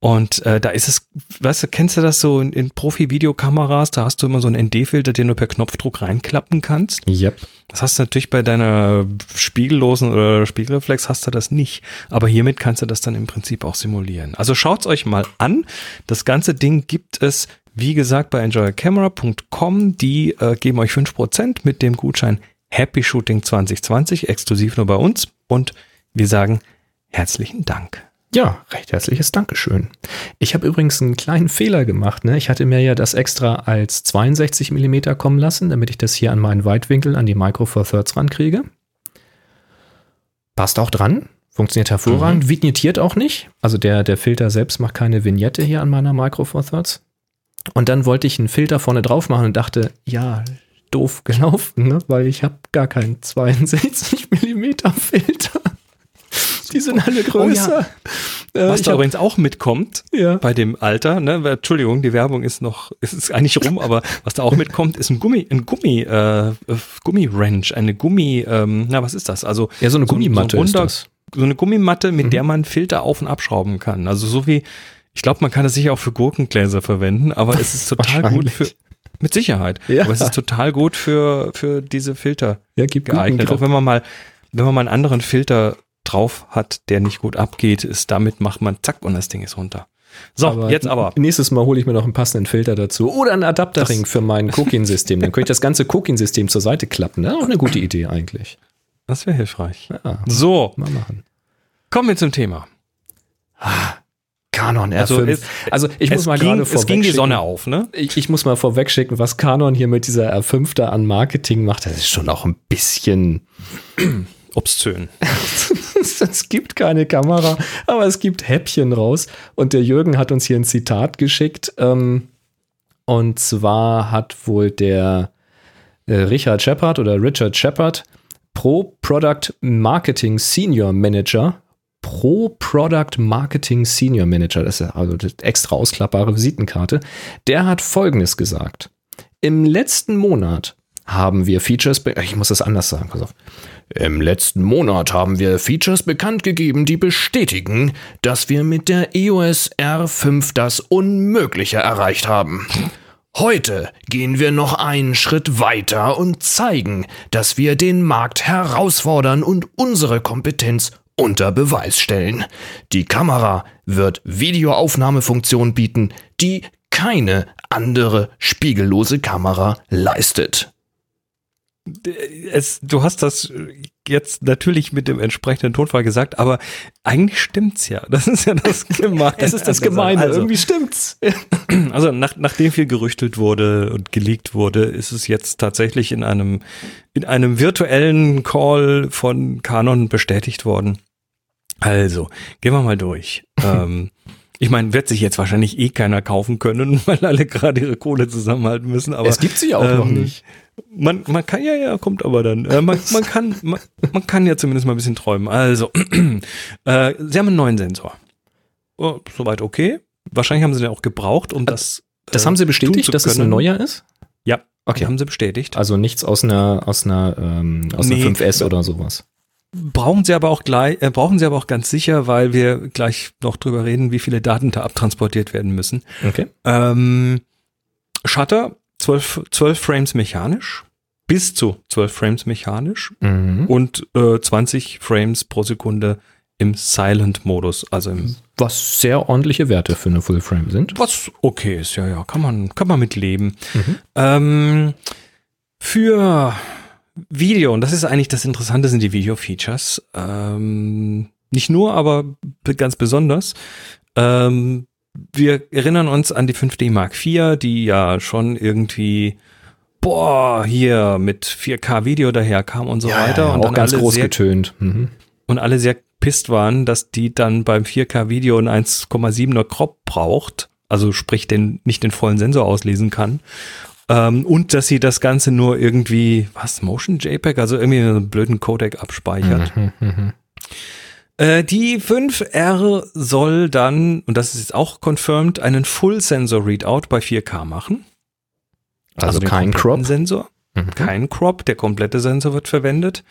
Und äh, da ist es, weißt du, kennst du das so in, in Profi-Videokameras, da hast du immer so einen ND-Filter, den du per Knopfdruck reinklappen kannst. Yep. Das hast du natürlich bei deiner spiegellosen oder Spiegelreflex hast du das nicht. Aber hiermit kannst du das dann im Prinzip auch simulieren. Also schaut's euch mal an. Das ganze Ding gibt es, wie gesagt, bei enjoycamera.com. Die äh, geben euch 5% mit dem Gutschein Happy Shooting 2020, exklusiv nur bei uns. Und wir sagen herzlichen Dank. Ja, recht herzliches Dankeschön. Ich habe übrigens einen kleinen Fehler gemacht. Ne? Ich hatte mir ja das extra als 62 mm kommen lassen, damit ich das hier an meinen Weitwinkel an die Micro Four Thirds rankriege. Passt auch dran. Funktioniert hervorragend. Vignettiert auch nicht. Also der, der Filter selbst macht keine Vignette hier an meiner Micro Four Thirds. Und dann wollte ich einen Filter vorne drauf machen und dachte, ja, doof gelaufen, ne? weil ich habe gar keinen 62 mm Filter. Die sind alle größer. Äh, Was ich da übrigens auch mitkommt, ja. bei dem Alter, ne, Entschuldigung, die Werbung ist noch, es ist eigentlich rum, aber was da auch mitkommt, ist ein Gummi, ein Gummi, äh, Gummiwrench, eine Gummi, ähm, na, was ist das? Also Ja, so eine so ein- Gummimatte so ein ist runder- das. so eine Gummimatte, mit der man Filter auf und abschrauben kann. Also so wie, ich glaube, man kann das sicher auch für Gurkengläser verwenden, aber es ist <laughs> total gut für, mit Sicherheit. Ja. Aber es ist total gut für, für diese Filter Ja, geeignet. Auch wenn man mal, wenn man mal einen anderen Filter drauf hat, der nicht gut abgeht, ist damit macht man zack und das Ding ist runter. So, jetzt aber. Nächstes Mal hole ich mir noch einen passenden Filter dazu. Oder einen Adapterring für mein <laughs> Cooking-System. Dann könnte ich das ganze Cooking-System zur Seite klappen. Das ist auch eine gute Idee eigentlich. Das wäre hilfreich. Ja, So, mal machen. kommen wir zum Thema. Canon R5. Also Also, es- ich muss mal ging, gerade Es ging die vorwegschicken- Sonne auf, ne? Ich, ich muss mal vorwegschicken, was Canon hier mit dieser R5 da an Marketing macht. Das ist schon auch ein bisschen. Obszön. <laughs> es gibt keine Kamera, aber es gibt Häppchen raus. Und der Jürgen hat uns hier ein Zitat geschickt. Ähm, und zwar hat wohl der äh, Richard Shepard oder Richard Shepard Pro Product Marketing Senior Manager. Pro Product Marketing Senior Manager, das ist also die extra ausklappbare Visitenkarte. Der hat folgendes gesagt. Im letzten Monat haben wir Features, ich muss das anders sagen, pass auf. Im letzten Monat haben wir Features bekannt gegeben, die bestätigen, dass wir mit der EOS R5 das Unmögliche erreicht haben. Heute gehen wir noch einen Schritt weiter und zeigen, dass wir den Markt herausfordern und unsere Kompetenz unter Beweis stellen. Die Kamera wird Videoaufnahmefunktion bieten, die keine andere spiegellose Kamera leistet. Es, du hast das jetzt natürlich mit dem entsprechenden Tonfall gesagt, aber eigentlich stimmt's ja. Das ist ja das <laughs> Gemeine. Das ist das Gemeine. Also, Irgendwie stimmt's. <clears throat> also nach, nachdem viel gerüchtelt wurde und geleakt wurde, ist es jetzt tatsächlich in einem, in einem virtuellen Call von Canon bestätigt worden. Also, gehen wir mal durch. <laughs> ähm, ich meine, wird sich jetzt wahrscheinlich eh keiner kaufen können, <laughs> weil alle gerade ihre Kohle zusammenhalten müssen. Aber es gibt sie auch noch ähm, nicht. Man, man kann ja, ja, kommt aber dann. Äh, man, man, kann, man, man kann ja zumindest mal ein bisschen träumen. Also, <clears throat> äh, sie haben einen neuen Sensor. Oh, soweit okay. Wahrscheinlich haben sie den auch gebraucht, um das. Das äh, haben sie tun bestätigt, dass es ein neuer ist? Ja, Okay. okay. haben sie bestätigt. Also nichts aus einer, aus einer, ähm, aus Nee. einer 5S oder sowas. Brauchen sie aber auch gleich, äh, brauchen sie aber auch ganz sicher, weil wir gleich noch drüber reden, wie viele Daten da abtransportiert werden müssen. Okay. Ähm, Shutter, 12, 12 Frames mechanisch, bis zu 12 Frames mechanisch Mhm. und äh, 20 Frames pro Sekunde im Silent-Modus, also im Was sehr ordentliche Werte für eine Full Frame sind. was okay ist, ja, ja, kann man, kann man mit leben. Mhm. Ähm, für Video, und das ist eigentlich das Interessante, sind die Video-Features. Ähm, nicht nur, aber be- ganz besonders. Ähm, wir erinnern uns an die 5D Mark IV, die ja schon irgendwie boah, hier mit 4K-Video daherkam und so weiter. Ja, und auch ganz groß sehr, getönt. Mhm. und alle sehr pisst waren, dass die dann beim 4K-Video ein 1,7er Crop braucht, also sprich den nicht den vollen Sensor auslesen kann. Ähm, und dass sie das Ganze nur irgendwie, was, Motion JPEG, also irgendwie einen blöden Codec abspeichert. Mhm, mhm. Äh, die 5R soll dann, und das ist jetzt auch confirmed, einen Full Sensor Readout bei 4K machen. Also, den kein Crop. Sensor. Mhm. Kein Crop, der komplette Sensor wird verwendet.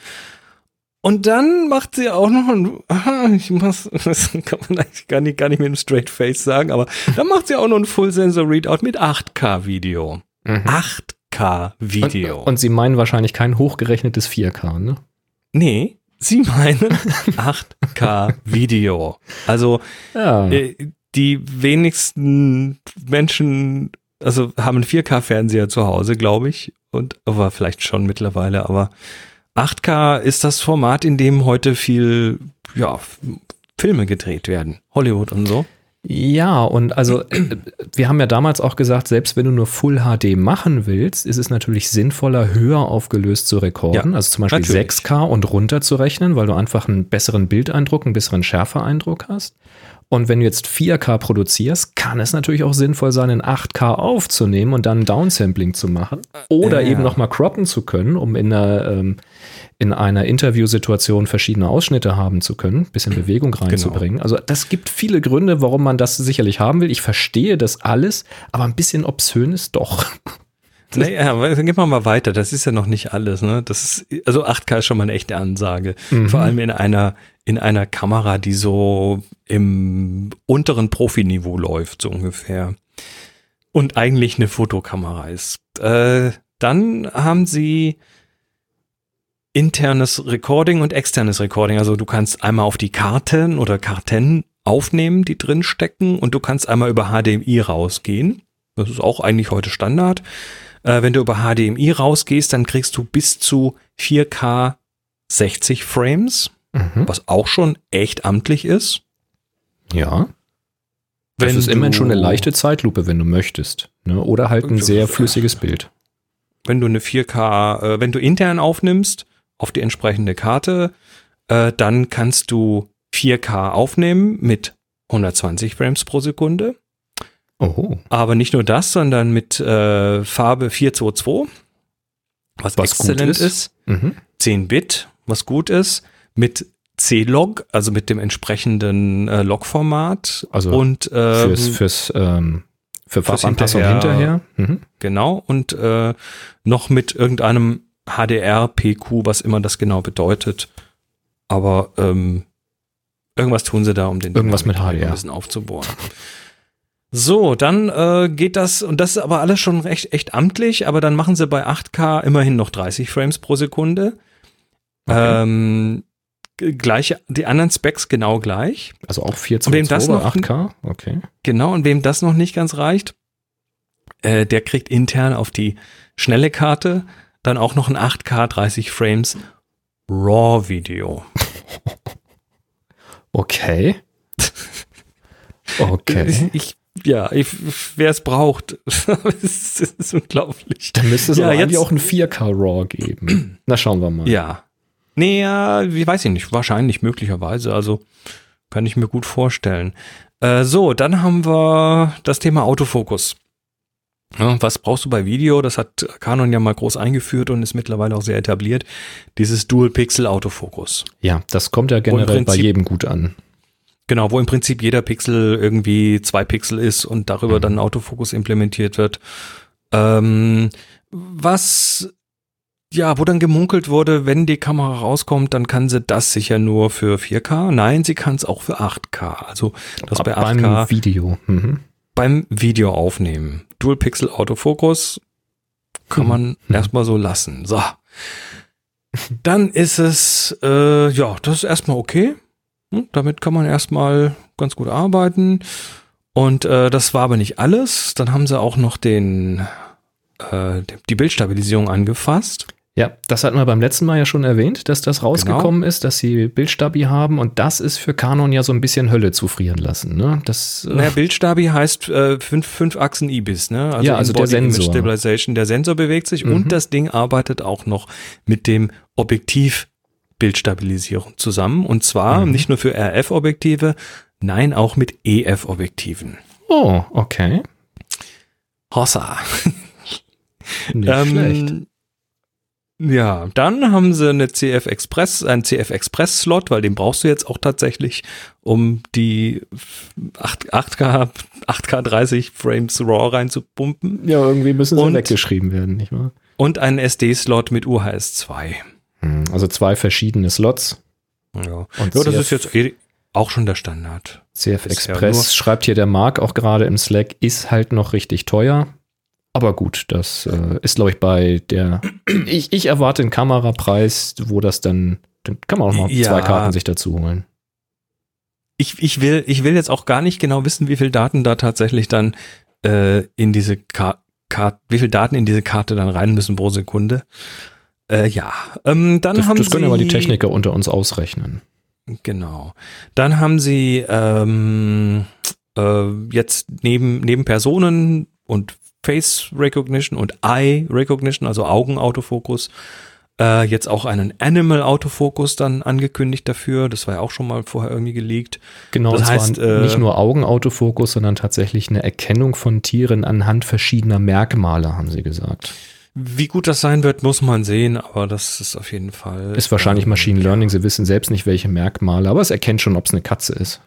Und dann macht sie auch noch ein, aha, <laughs> ich muss, <laughs> das kann man eigentlich gar nicht, gar nicht mit einem Straight Face sagen, aber dann macht sie auch noch ein Full Sensor Readout mit 8K Video. Mhm. 8K Video. Und, und Sie meinen wahrscheinlich kein hochgerechnetes 4K, ne? nee, sie meinen <laughs> 8K Video. Also, Ja. äh, die wenigsten Menschen, also haben einen 4K-Fernseher zu Hause, glaube ich. Und, aber vielleicht schon mittlerweile, aber 8K ist das Format, in dem heute viel, ja, Filme gedreht werden. Hollywood und so. Ja, und also äh, wir haben ja damals auch gesagt, selbst wenn du nur Full HD machen willst, ist es natürlich sinnvoller, höher aufgelöst zu rekorden, Ja, also zum Beispiel natürlich. 6K und runterzurechnen, weil du einfach einen besseren Bildeindruck, einen besseren Schärfeeindruck hast. Und wenn du jetzt 4K produzierst, kann es natürlich auch sinnvoll sein, in 8K aufzunehmen und dann Downsampling zu machen. Oder Ja. eben nochmal croppen zu können, um in einer, ähm, in einer Interviewsituation verschiedene Ausschnitte haben zu können, bisschen Bewegung reinzubringen. Also das gibt viele Gründe, warum man das sicherlich haben will. Ich verstehe das alles, aber ein bisschen obszön ist doch. <laughs> Naja, dann gehen wir mal weiter. Das ist ja noch nicht alles, ne? Das ist, also 8K ist schon mal eine echte Ansage. Mhm. Vor allem in einer, in einer Kamera, die so im unteren Profiniveau läuft, so ungefähr. Und eigentlich eine Fotokamera ist. Äh, dann haben sie internes Recording und externes Recording. Also du kannst einmal auf die Karten oder Karten aufnehmen, die drin stecken, und du kannst einmal über HDMI rausgehen. Das ist auch eigentlich heute Standard. Äh, wenn du über HDMI rausgehst, dann kriegst du bis zu 4K 60 Frames, Mhm. was auch schon echt amtlich ist. Ja. Das Wenn ist immerhin schon eine leichte Zeitlupe, wenn du möchtest. Ne? Oder halt ein sehr <laughs> flüssiges Bild. wenn du eine 4K, äh, wenn du intern aufnimmst auf die entsprechende Karte, äh, dann kannst du 4K aufnehmen mit 120 Frames pro Sekunde. Oh. Aber nicht nur das, sondern mit äh, Farbe 422, was, Was exzellent ist. ist. Mhm. 10 Bit, was gut ist, mit C-Log, also mit dem entsprechenden äh, Log-Format Also und ähm, Fürs, fürs, ähm, für Farbanpassung hinterher- hinterher. Mhm. Genau, und äh, noch mit irgendeinem HDR-PQ, was immer das genau bedeutet. Aber ähm, irgendwas tun sie da, um den Irgendwas mit HDR. ein bisschen aufzubohren. So, dann äh, geht das, und das ist aber alles schon recht echt amtlich, aber dann machen sie bei 8K immerhin noch 30 Frames pro Sekunde. Okay. Ähm, gleiche, die anderen Specs genau gleich. Also auch 4 Und wem das bei noch- 8K? Okay. Genau, und wem das noch nicht ganz reicht, äh, der kriegt intern auf die schnelle Karte dann auch noch ein 8K 30 Frames RAW-Video. Okay. Okay. Ich, ja, ich, wer es braucht, <laughs> es ist unglaublich. Dann müsste es Ja, aber jetzt- auch ein 4K RAW geben. Na, schauen wir mal. Ja. Nee, ja, wie weiß ich nicht, wahrscheinlich, möglicherweise, also kann ich mir gut vorstellen. Äh, so, dann haben wir das Thema Autofokus. Ja, was brauchst du bei Video? Das hat Canon ja mal groß eingeführt und ist mittlerweile auch sehr etabliert. Dieses Dual-Pixel-Autofokus. Ja, das kommt ja generell bei Prinzip- jedem gut an. Genau, wo im Prinzip jeder Pixel irgendwie zwei Pixel ist und darüber Mhm. dann Autofokus implementiert wird. Ähm, was, ja, wo dann gemunkelt wurde, wenn die Kamera rauskommt, dann kann sie das sicher nur für 4K. Nein, sie kann es auch für 8K. Also das bei 8K Beim Video. Mhm. beim Video aufnehmen. Dual Pixel Autofokus kann man Mhm. erstmal so lassen. So. Dann ist es, äh, ja, das ist erstmal okay. Hm, Damit kann man erstmal ganz gut arbeiten. Und äh, das war aber nicht alles. Dann haben sie auch noch den, äh, die Bildstabilisierung angefasst. Ja, das hatten wir beim letzten Mal ja schon erwähnt, dass das rausgekommen ist, dass sie Bildstabi haben und das ist für Canon ja so ein bisschen Hölle zu frieren lassen. Ne? Das, äh, Naja, Bildstabi heißt äh, fünf, fünf Achsen IBIS, ne? Ja, also der Sensor. Stabilization. Der Sensor bewegt sich Mhm. und das Ding arbeitet auch noch mit dem Objektiv Bildstabilisierung zusammen. Und zwar Mhm. nicht nur für RF-Objektive, nein, auch mit EF-Objektiven. oh, okay. Hossa. Nicht schlecht. Ja, dann haben sie eine CF Express, einen CF Express Slot, weil den brauchst du jetzt auch tatsächlich, um die 8, 8K, 8K 30 Frames RAW reinzupumpen. Ja, irgendwie müssen sie Und- weggeschrieben werden, nicht wahr? Und einen SD-Slot mit UHS 2. Hm, Also zwei verschiedene Slots. Ja, Und ja das ist jetzt eh auch schon der Standard. CF ja Express nur- schreibt hier der Mark auch gerade im Slack, ist halt noch richtig teuer. Aber gut, das äh, ist, glaube ich, bei der. <clears throat> Ich, ich erwarte einen Kamerapreis, wo das dann. Dann kann man auch mal Ja. zwei Karten sich dazu holen. Ich, ich, will, ich will jetzt auch gar nicht genau wissen, wie viel Daten da tatsächlich dann äh, in diese Karte, wie viel Daten in diese Karte dann rein müssen pro Sekunde. Äh, ja, ähm, dann Das, haben das können sie, aber die Techniker unter uns ausrechnen. Genau. Dann haben sie ähm, äh, jetzt neben, neben Personen und Face Recognition und Eye Recognition, also Augenautofokus, äh, jetzt auch einen Animal Autofokus dann angekündigt dafür. Das war ja auch schon mal vorher irgendwie geleakt. Genau, Das heißt, äh, nicht nur Augenautofokus, sondern tatsächlich eine Erkennung von Tieren anhand verschiedener Merkmale, haben sie gesagt. Wie gut das sein wird, muss man sehen, aber das ist auf jeden Fall. Ist wahrscheinlich ähm, Machine Learning, sie wissen selbst nicht, welche Merkmale, aber es erkennt schon, ob es eine Katze ist.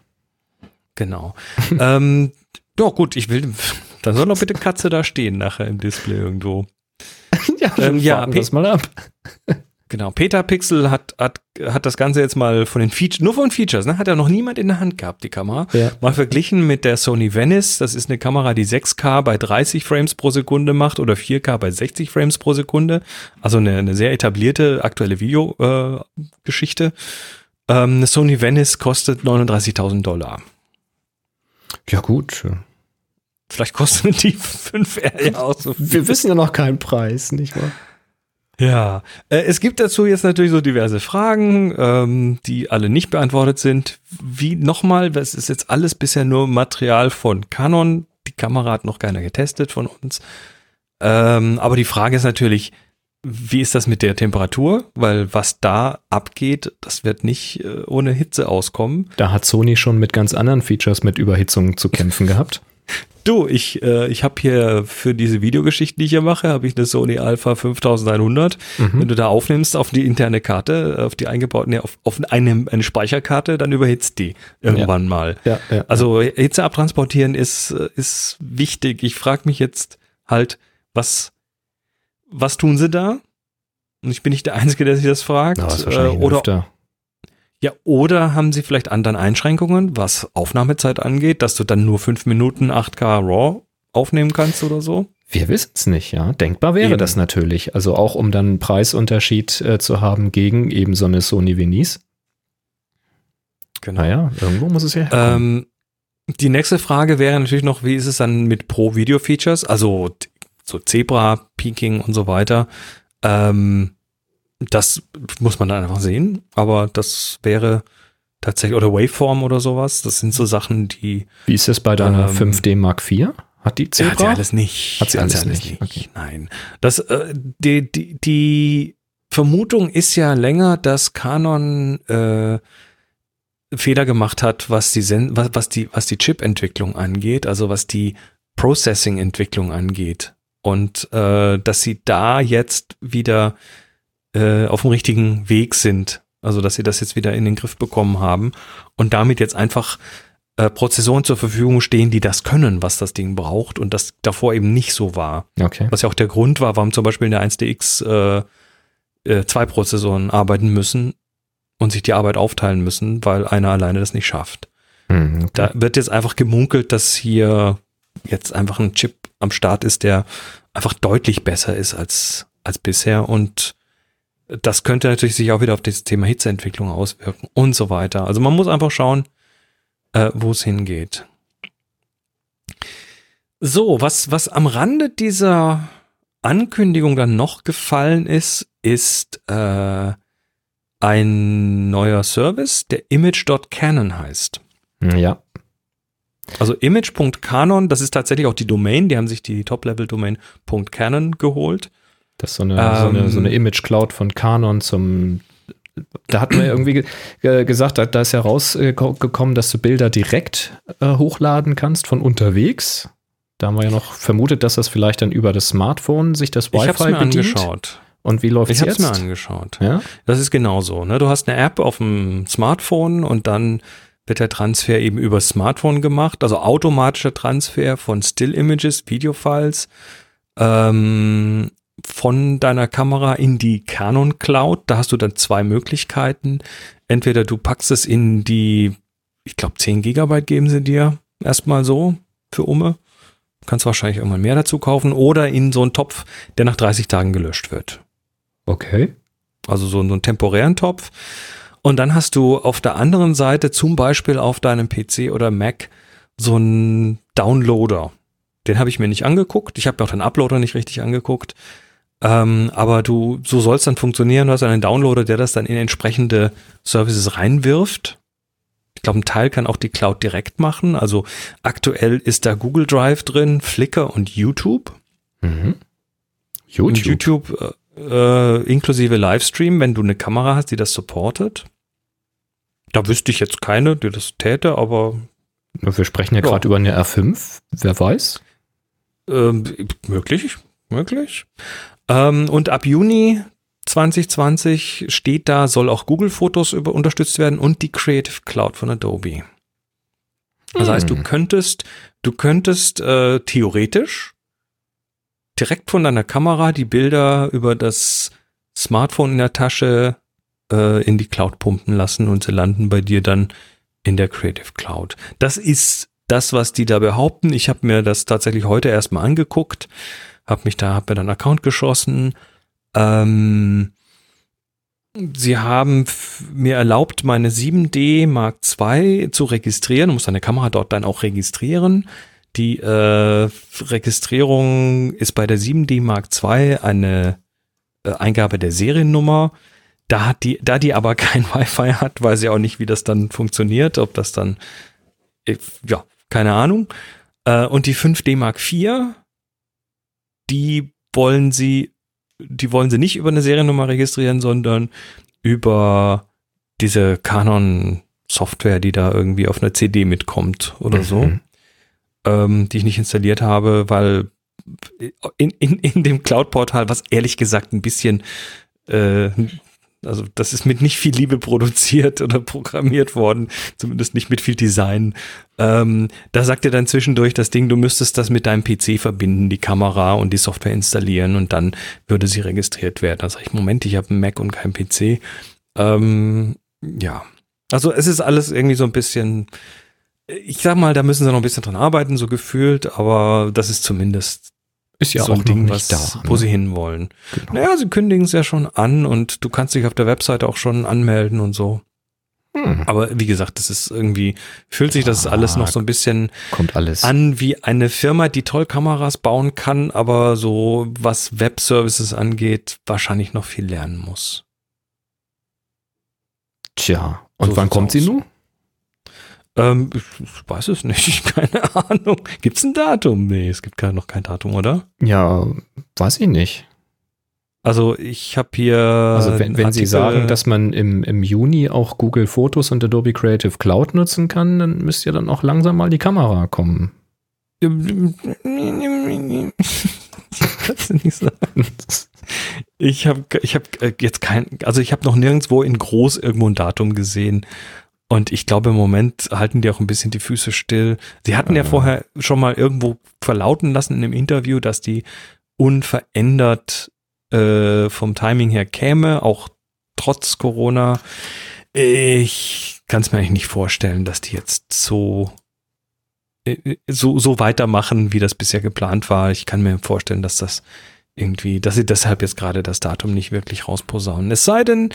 Genau. <laughs> ähm, doch, gut, ich will. Dann soll doch bitte Katze da stehen nachher im Display irgendwo. <laughs> ja, Ähm, ja, das mal ab. <laughs> Genau, Peter Pixel hat, hat, hat das Ganze jetzt mal von den Features, nur von Features, ne, hat ja noch niemand in der Hand gehabt, die Kamera. Ja. Mal verglichen mit der Sony Venice, das ist eine Kamera, die 6K bei 30 Frames pro Sekunde macht oder 4K bei 60 Frames pro Sekunde. Also eine, eine sehr etablierte aktuelle Videogeschichte. Äh, ähm, eine Sony Venice kostet 39.000 Dollar. Ja, gut. Vielleicht kostet die 5R ja auch so viel. Wir wissen ja noch keinen Preis, nicht wahr? Ja, äh, es gibt dazu jetzt natürlich so diverse Fragen, ähm, die alle nicht beantwortet sind. Wie nochmal, das ist jetzt alles bisher nur Material von Canon. Die Kamera hat noch keiner getestet von uns. Ähm, aber die Frage ist natürlich, wie ist das mit der Temperatur? Weil was da abgeht, das wird nicht äh, ohne Hitze auskommen. Da hat Sony schon mit ganz anderen Features mit Überhitzung zu kämpfen gehabt. Du, ich, äh, ich habe hier für diese Videogeschichten, die ich hier mache, habe ich eine Sony Alpha 5100. Wenn Mhm. du da aufnimmst auf die interne Karte, auf die eingebaute, nee, auf, auf eine, eine Speicherkarte, dann überhitzt die irgendwann mal. Ja, ja. Also Hitze abtransportieren ist, äh, ist wichtig. Ich frage mich jetzt halt, was, was tun sie da? Und ich bin nicht der Einzige, der sich das fragt. Ja, ist Äh, wahrscheinlich ein oder, Lüfter. Ja, oder haben sie vielleicht anderen Einschränkungen, was Aufnahmezeit angeht, dass du dann nur fünf Minuten 8K RAW aufnehmen kannst oder so? Wir wissen es nicht, ja. Denkbar wäre Eben. das natürlich. Also auch um dann einen Preisunterschied äh, zu haben gegen eben so eine Sony Venice. Genau. Naja, irgendwo muss es ja herkommen. Ähm, die nächste Frage wäre natürlich noch, wie ist es dann mit Pro-Video-Features, also so Zebra, Peaking und so weiter. Ähm, das muss man dann einfach sehen, aber das wäre tatsächlich, oder Waveform oder sowas, das sind so Sachen, die Wie ist es bei deiner ähm, 5D Mark IV? Hat die Zebra? hat sie alles nicht. Hat sie alles nicht. Okay. Nein. Das, äh, die, die, die Vermutung ist ja länger, dass Canon äh, Fehler gemacht hat, was die, Sen was, was die, was die Chip-Entwicklung angeht, also was die Processing-Entwicklung angeht. Und äh, dass sie da jetzt wieder äh, auf dem richtigen Weg sind. Also dass sie das jetzt wieder in den Griff bekommen haben und damit jetzt einfach äh, Prozessoren zur Verfügung stehen, die das können, was das Ding braucht und das davor eben nicht so war. Okay. Was ja auch der Grund war, warum zum Beispiel in der 1DX äh, äh, zwei Prozessoren arbeiten müssen und sich die Arbeit aufteilen müssen, weil einer alleine das nicht schafft. Hm, okay. Da wird jetzt einfach gemunkelt, dass hier jetzt einfach ein Chip am Start ist, der einfach deutlich besser ist als, als bisher und das könnte natürlich sich auch wieder auf das Thema Hitzeentwicklung auswirken und so weiter. Also man muss einfach schauen, äh, wo es hingeht. So, was, was am Rande dieser Ankündigung dann noch gefallen ist, ist äh, ein neuer Service, der image.canon heißt. Ja. Also image.canon, das ist tatsächlich auch die Domain, die haben sich die Top-Level-Domain .canon geholt. Das ist so eine, so eine, so eine Ähm. Image-Cloud von Canon zum. Da hat man irgendwie ge ge- gesagt, da, ist ja rausgekommen, dass du Bilder direkt äh, hochladen kannst von unterwegs. Da haben wir ja noch vermutet, dass das vielleicht dann über das Smartphone sich das Ich habe es Wi-Fi mir bedient. angeschaut. Und wie läuft es Ich habe jetzt? es mir angeschaut. ja? Das ist genauso. Ne? Du hast eine App auf dem Smartphone und dann wird der Transfer eben über das Smartphone gemacht, also automatischer Transfer von Still-Images, Videofiles ähm, von deiner Kamera in die Canon Cloud. Da hast du dann zwei Möglichkeiten. Entweder du packst es in die, ich glaube 10 Gigabyte geben sie dir erstmal so für Umme. Kannst wahrscheinlich irgendwann mehr dazu kaufen oder in so einen Topf, der nach 30 Tagen gelöscht wird. Okay. Also so, so einen temporären Topf. Und dann hast du auf der anderen Seite zum Beispiel auf deinem PC oder Mac so einen Downloader. Den habe ich mir nicht angeguckt. Ich habe mir auch den Uploader nicht richtig angeguckt. Ähm, aber du, so soll es dann funktionieren. Du hast einen Downloader, der das dann in entsprechende Services reinwirft. Ich glaube, ein Teil kann auch die Cloud direkt machen. Also aktuell ist da Google Drive drin, Flickr und YouTube. Mhm. Und YouTube. YouTube äh, äh, inklusive Livestream, wenn du eine Kamera hast, die das supportet. Da wüsste ich jetzt keine, die das täte, aber Wir sprechen ja Ja. gerade über eine R5. Wer weiß? ähm, möglich, möglich. Ähm, und ab Juni 2020 steht da, soll auch Google Fotos über unterstützt werden und die Creative Cloud von Adobe. Das heißt, du Hm. könntest, du könntest äh, theoretisch direkt von deiner Kamera die Bilder über das Smartphone in der Tasche äh, in die Cloud pumpen lassen und sie landen bei dir dann in der Creative Cloud. Das ist das, was die da behaupten. Ich habe mir das tatsächlich heute erstmal angeguckt, habe mich da, habe mir dann einen Account geschossen. Ähm, Sie haben mir erlaubt, meine 7D Mark II zu registrieren. Du musst deine Kamera dort dann auch registrieren. Die äh, Registrierung ist bei der 7D Mark II eine äh, Eingabe der Seriennummer. Da, hat die, da die aber <laughs> kein Wi-Fi hat, weiß ich auch nicht, wie das dann funktioniert. Ob das dann, äh, ja, keine Ahnung. Äh, und die 5D Mark IV, die wollen sie die wollen sie nicht über eine Seriennummer registrieren, sondern über diese Canon-Software, die da irgendwie auf einer CD mitkommt oder so, Mhm. ähm, die ich nicht installiert habe, weil in, in, in dem Cloud-Portal, was ehrlich gesagt ein bisschen, äh, also das ist mit nicht viel Liebe produziert oder programmiert worden, zumindest nicht mit viel Design. Ähm, da sagt er dann zwischendurch das Ding, du müsstest das mit deinem PC verbinden, die Kamera und die Software installieren und dann würde sie registriert werden. Da sage ich, Moment, ich habe einen Mac und keinen PC. Ähm, ja, also es ist alles irgendwie so ein bisschen, ich sag mal, da müssen sie noch ein bisschen dran arbeiten, so gefühlt, aber das ist zumindest Ist ja so auch ein Ding, was, da. wo ne? sie hinwollen. Genau. Naja, sie kündigen es ja schon an und du kannst dich auf der Webseite auch schon anmelden und so. Hm. Aber wie gesagt, das ist irgendwie, fühlt sich das alles noch so ein bisschen Kommt alles. an wie eine Firma, die toll Kameras bauen kann, aber so was Webservices angeht, wahrscheinlich noch viel lernen muss. Tja, und So wann kommt sie aus. nun? Ähm, ich, ich weiß es nicht, <laughs> keine Ahnung. Gibt's ein Datum? Nee, es gibt noch kein Datum, oder? Ja, weiß ich nicht. Also ich habe hier. Also wenn, wenn Sie sagen, dass man im, im Juni auch Google Fotos und Adobe Creative Cloud nutzen kann, dann müsste ja dann auch langsam mal die Kamera kommen. Kannst du nicht sagen. Ich habe ich hab äh, jetzt kein, also ich habe noch nirgendwo in groß irgendwo ein Datum gesehen. Und ich glaube, im Moment halten die auch ein bisschen die Füße still. Sie hatten ja Ah. vorher schon mal irgendwo verlauten lassen in einem Interview, dass die unverändert äh, vom Timing her käme, auch trotz Corona. Ich kann es mir eigentlich nicht vorstellen, dass die jetzt so äh, so, so weitermachen, wie das bisher geplant war. Ich kann mir vorstellen, dass das irgendwie, dass sie deshalb jetzt gerade das Datum nicht wirklich rausposaunen. Es sei denn,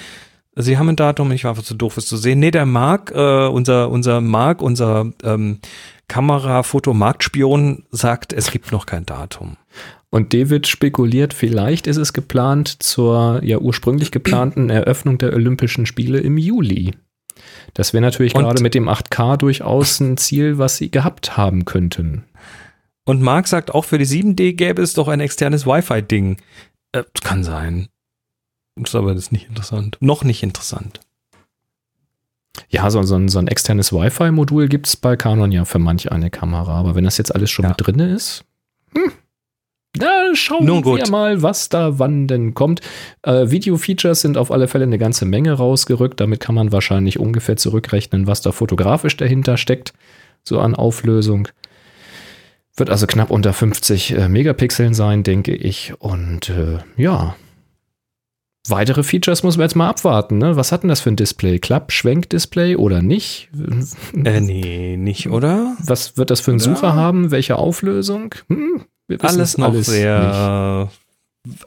sie haben ein Datum, ich war einfach zu doof, es zu sehen. Nee, der Marc, äh, unser, unser Marc, unser ähm, Kamera-Foto-Marktspion sagt, es gibt noch kein Datum. Und David spekuliert, vielleicht ist es geplant zur ja ursprünglich geplanten <clears throat> Eröffnung der Olympischen Spiele im Juli. Das wäre natürlich Und- gerade mit dem 8K durchaus ein Ziel, was sie gehabt haben könnten. Und Marc sagt, auch für die 7D gäbe es doch ein externes Wi-Fi-Ding. Äh, kann sein. Ist aber das nicht interessant. Noch nicht interessant. Ja, so, so, ein, so ein externes Wi-Fi-Modul gibt es bei Canon ja für manch eine Kamera. Aber wenn das jetzt alles schon Ja. mit drin ist, hm, na, schauen Nun gut. wir mal, was da wann denn kommt. Äh, Video-Features sind auf alle Fälle eine ganze Menge rausgerückt. Damit kann man wahrscheinlich ungefähr zurückrechnen, was da fotografisch dahinter steckt, so an Auflösung. Wird also knapp unter 50 äh, Megapixeln sein, denke ich. Und äh, ja, weitere Features muss man jetzt mal abwarten. Ne? Was hat denn das für ein Display? Klapp-Schwenk-Display oder nicht? Äh, nee, nicht, oder? Was wird das für einen Oder? Sucher haben? Welche Auflösung? Hm, wir wissen Alles es noch nicht. sehr,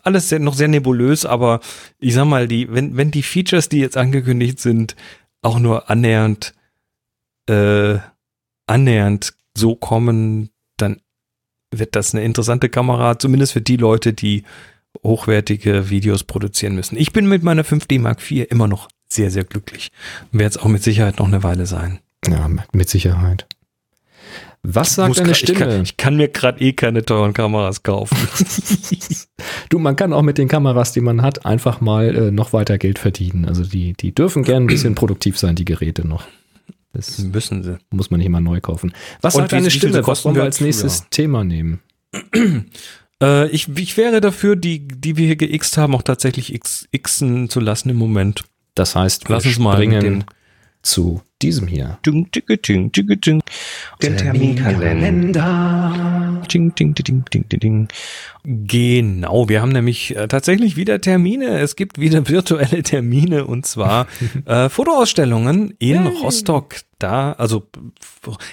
alles sehr, noch sehr nebulös, aber ich sag mal, die, wenn, wenn die Features, die jetzt angekündigt sind, auch nur annähernd, äh, annähernd so kommen, dann wird das eine interessante Kamera, zumindest für die Leute, die hochwertige Videos produzieren müssen. Ich bin mit meiner 5D Mark IV immer noch sehr, sehr glücklich. Werde es auch mit Sicherheit noch eine Weile sein. Ja, mit Sicherheit. Was sagt deine grad- ich, Stimme? kann, ich kann mir gerade eh keine teuren Kameras kaufen. <laughs> du, man kann auch mit den Kameras, die man hat, einfach mal äh, noch weiter Geld verdienen. Also die, die dürfen gern ein bisschen produktiv sein, die Geräte noch. Das Müssen sie. muss man nicht immer neu kaufen. Was Und sagt deine Stimme? Was kosten wollen wir wird? als nächstes Ja. Thema nehmen? <clears throat> <clears throat> Äh, ich, ich wäre dafür, die, die wir hier geixt haben, auch tatsächlich x, xen zu lassen im Moment. Das heißt, wir Lass uns mal springen zu diesem hier. Ding, ding, ding, ding, ding. Der Terminkalender. Ding, ding, ding, ding, ding, ding. Genau, wir haben nämlich äh, tatsächlich wieder Termine. Es gibt wieder <laughs> virtuelle Termine und zwar <laughs> äh, Fotoausstellungen in Rostock. Da, also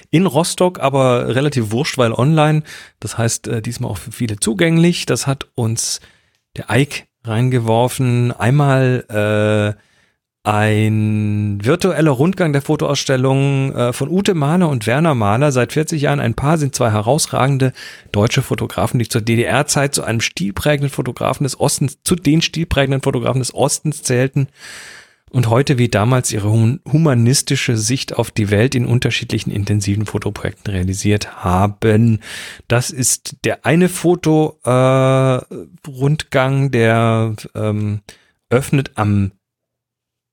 in Rostock, aber relativ wurscht, weil online. Das heißt, äh, diesmal auch für viele zugänglich. Das hat uns der Ike reingeworfen. Einmal äh, ein virtueller Rundgang der Fotoausstellung äh, von Ute Mahler und Werner Mahler. Seit 40 Jahren ein Paar sind zwei herausragende deutsche Fotografen, die zur DDR-Zeit zu einem stilprägenden Fotografen des Ostens, zu den stilprägenden Fotografen des Ostens zählten und heute wie damals ihre hum- humanistische Sicht auf die Welt in unterschiedlichen intensiven Fotoprojekten realisiert haben. Das ist der eine Foto-Rundgang, der ähm, öffnet am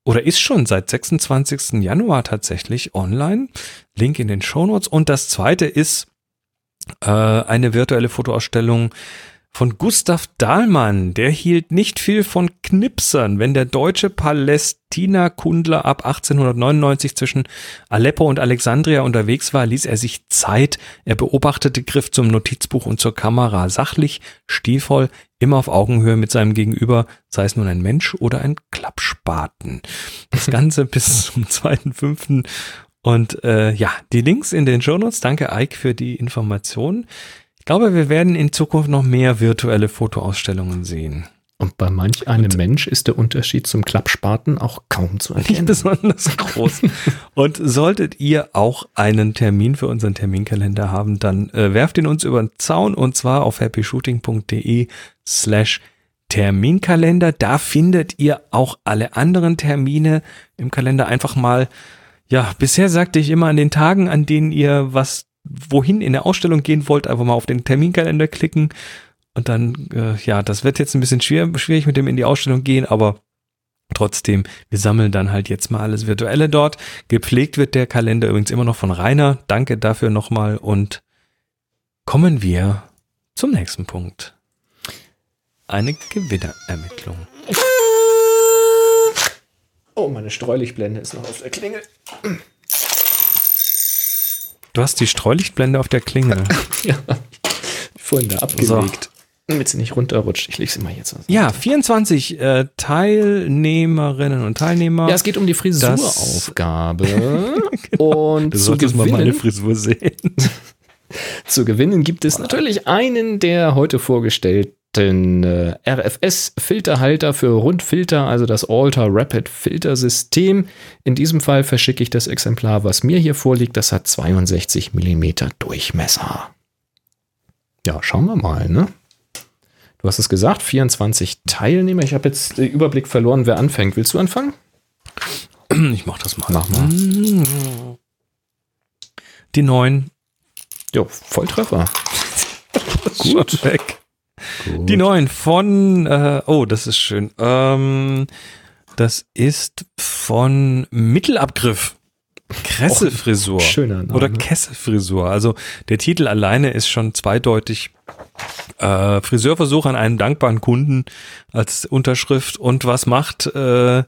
oder ist schon seit 26. Januar tatsächlich online. Link in den Shownotes. Und das zweite ist äh, eine virtuelle Fotoausstellung von Gustav Dahlmann. Der hielt nicht viel von Knipsern. Wenn der deutsche Palästina-Kundler ab 1899 zwischen Aleppo und Alexandria unterwegs war, ließ er sich Zeit. Er beobachtete, griff zum Notizbuch und zur Kamera sachlich, stilvoll, immer auf Augenhöhe mit seinem Gegenüber, sei es nun ein Mensch oder ein Klappspaten. Das Ganze <laughs> bis zum 2.5. Und äh, ja, die Links in den Shownotes. Danke, Ike, für die Information. Ich glaube, wir werden in Zukunft noch mehr virtuelle Fotoausstellungen sehen. Und bei manch einem Mensch ist der Unterschied zum Klappspaten auch kaum zu Nicht erkennen. besonders <laughs> groß. Und solltet ihr auch einen Termin für unseren Terminkalender haben, dann äh, werft ihn uns über den Zaun und zwar auf happyshooting.de slash Terminkalender. Da findet ihr auch alle anderen Termine im Kalender einfach mal. Ja, bisher sagte ich immer an den Tagen, an denen ihr was wohin in der Ausstellung gehen wollt, einfach mal auf den Terminkalender klicken und dann, äh, ja, das wird jetzt ein bisschen schwer, schwierig mit dem in die Ausstellung gehen, aber trotzdem, wir sammeln dann halt jetzt mal alles Virtuelle dort. Gepflegt wird der Kalender übrigens immer noch von Rainer. Danke dafür nochmal und kommen wir zum nächsten Punkt. Eine Gewinnerermittlung. Oh, meine Streulichtblende ist noch auf der Klingel. Du hast die Streulichtblende auf der Klingel. <laughs> Ja, vorhin da abgelegt. Damit sie nicht runterrutscht. Ich lege sie mal jetzt aus. Ja, 24 äh, Teilnehmerinnen und Teilnehmer. Ja, es geht um die Frisuraufgabe. <laughs> Und du zu solltest mal meine gewinnen, Frisur sehen. <laughs> zu gewinnen gibt es natürlich einen der heute vorgestellten äh, RFS-Filterhalter für Rundfilter, also das Alter Rapid Filter System. In diesem Fall verschicke ich das Exemplar, was mir hier vorliegt. Das hat 62 mm Durchmesser. Ja, schauen wir mal, ne? Du hast es gesagt, 24 Teilnehmer. Ich habe jetzt den Überblick verloren, wer anfängt. Willst du anfangen? Ich mach das mal. Mach mal. Die neun. Jo, Volltreffer. <laughs> Gut. Weg. Die neun von, äh, oh, das ist schön. Ähm, das ist von Mittelabgriff. Kressefrisur. schöner Name. Oder Kessefrisur. Also der Titel alleine ist schon zweideutig. Äh, Friseurversuch an einen dankbaren Kunden als Unterschrift. Und was macht, äh,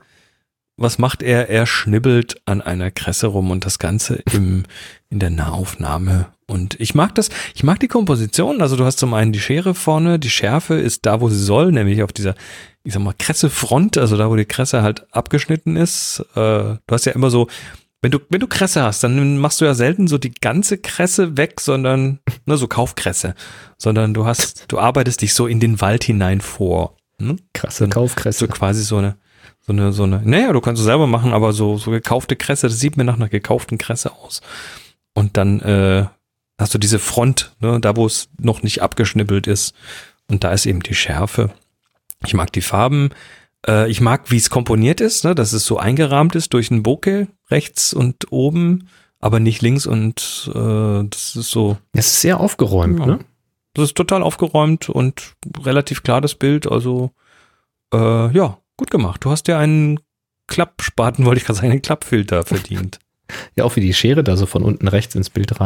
was macht er? Er schnibbelt an einer Kresse rum und das Ganze im, in der Nahaufnahme. Und ich mag das, ich mag die Komposition. Also du hast zum einen die Schere vorne, die Schärfe ist da, wo sie soll, nämlich auf dieser, ich sag mal, Kressefront, also da, wo die Kresse halt abgeschnitten ist. Äh, du hast ja immer so, wenn du, wenn du Kresse hast, dann machst du ja selten so die ganze Kresse weg, sondern, ne, so Kaufkresse, sondern du hast, du arbeitest dich so in den Wald hinein vor. Ne? Krasse So Kaufkresse. quasi so eine, so eine, so eine, naja, du kannst es selber machen, aber so, so gekaufte Kresse, das sieht mir nach einer gekauften Kresse aus. Und dann, äh, hast du diese Front, ne, da wo es noch nicht abgeschnippelt ist. Und da ist eben die Schärfe. Ich mag die Farben. Äh, ich mag, wie es komponiert ist, ne, dass es so eingerahmt ist durch ein Bokeh rechts und oben, aber nicht links und äh, das ist so, Es ist sehr aufgeräumt, Ja. ne? das ist total aufgeräumt und relativ klar das Bild. Also äh, ja, gut gemacht. Du hast dir einen Klappspaten, <laughs> wollte ich gerade sagen, einen Klappfilter verdient. Ja, auch wie die Schere da so von unten rechts ins Bild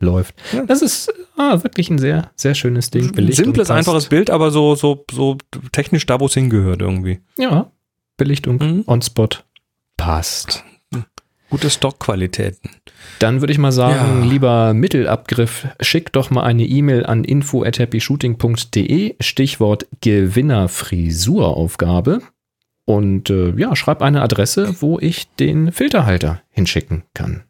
reinläuft. Ja. Das ist ah, wirklich ein sehr, sehr schönes Ding. Belichtung Simples, einfaches Bild, aber so, so, so technisch da, wo es hingehört irgendwie. Ja, Belichtung Mhm. on spot passt. Gute Stockqualitäten. Dann würde ich mal sagen, Ja. lieber Mittelabgriff, schick doch mal eine E-Mail an info@happyshooting.de, Stichwort Gewinner-Frisuraufgabe. Und äh, ja, schreib eine Adresse, wo ich den Filterhalter hinschicken kann.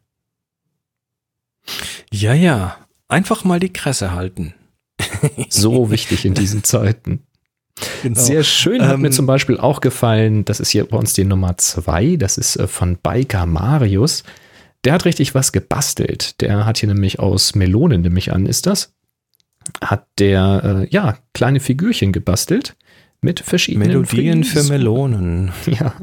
Ja, ja. Einfach mal die Kresse halten. <laughs> So wichtig in diesen Zeiten. Genau. Sehr schön hat Ähm, mir zum Beispiel auch gefallen, das ist hier bei uns die Nummer zwei, das ist äh, von Biker Marius. Der hat richtig was gebastelt. Der hat hier nämlich aus Melonen, nehme ich an, ist das, hat der, äh, ja, kleine Figürchen gebastelt mit verschiedenen Melodien für Frisuren. Melonen. <laughs> Ja.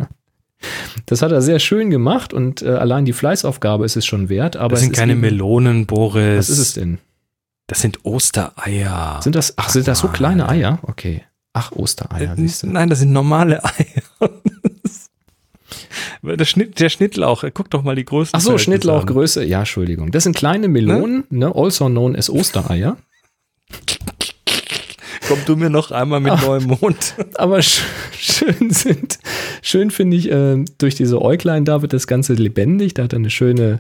Das hat er sehr schön gemacht und äh, allein die Fleißaufgabe ist es schon wert. Aber Das sind keine eben- Melonen, Boris. Was ist es denn? Das sind Ostereier. Sind das, ach, sind das so kleine Eier? Okay. Ach, Ostereier, Äh, siehst du. Nein, das sind normale <laughs> Eier. der, Schnitt, der Schnittlauch, guck doch mal die größten. Ach so. Schnittlauchgröße. Ja, Entschuldigung. Das sind kleine Melonen, ne? also known as Ostereier. Komm du mir noch einmal mit Ach. neuem Mond. Aber sch schön sind, schön finde ich, äh, durch diese Äuglein da wird das Ganze lebendig. Da hat er eine schöne,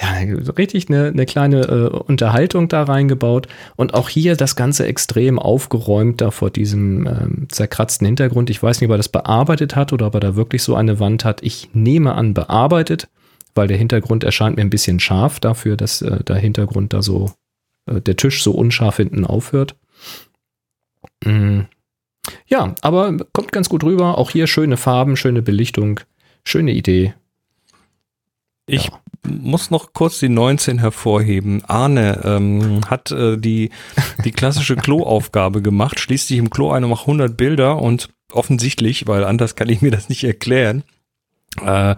ja, richtig eine, eine kleine äh, Unterhaltung da reingebaut. Und auch hier das Ganze extrem aufgeräumt da vor diesem ähm, zerkratzten Hintergrund. Ich weiß nicht, ob er das bearbeitet hat oder ob er da wirklich so eine Wand hat. Ich nehme an, bearbeitet, weil der Hintergrund erscheint mir ein bisschen scharf dafür, dass äh, der Hintergrund da so, äh, der Tisch so unscharf hinten aufhört. Mm. Ja, aber kommt ganz gut rüber. Auch hier schöne Farben, schöne Belichtung, schöne Idee. Ich Ja. muss noch kurz die 19 hervorheben. Arne ähm, hat äh, die, die klassische <laughs> Kloaufgabe gemacht, schließt sich im Klo ein und macht 100 Bilder und offensichtlich, weil anders kann ich mir das nicht erklären, äh,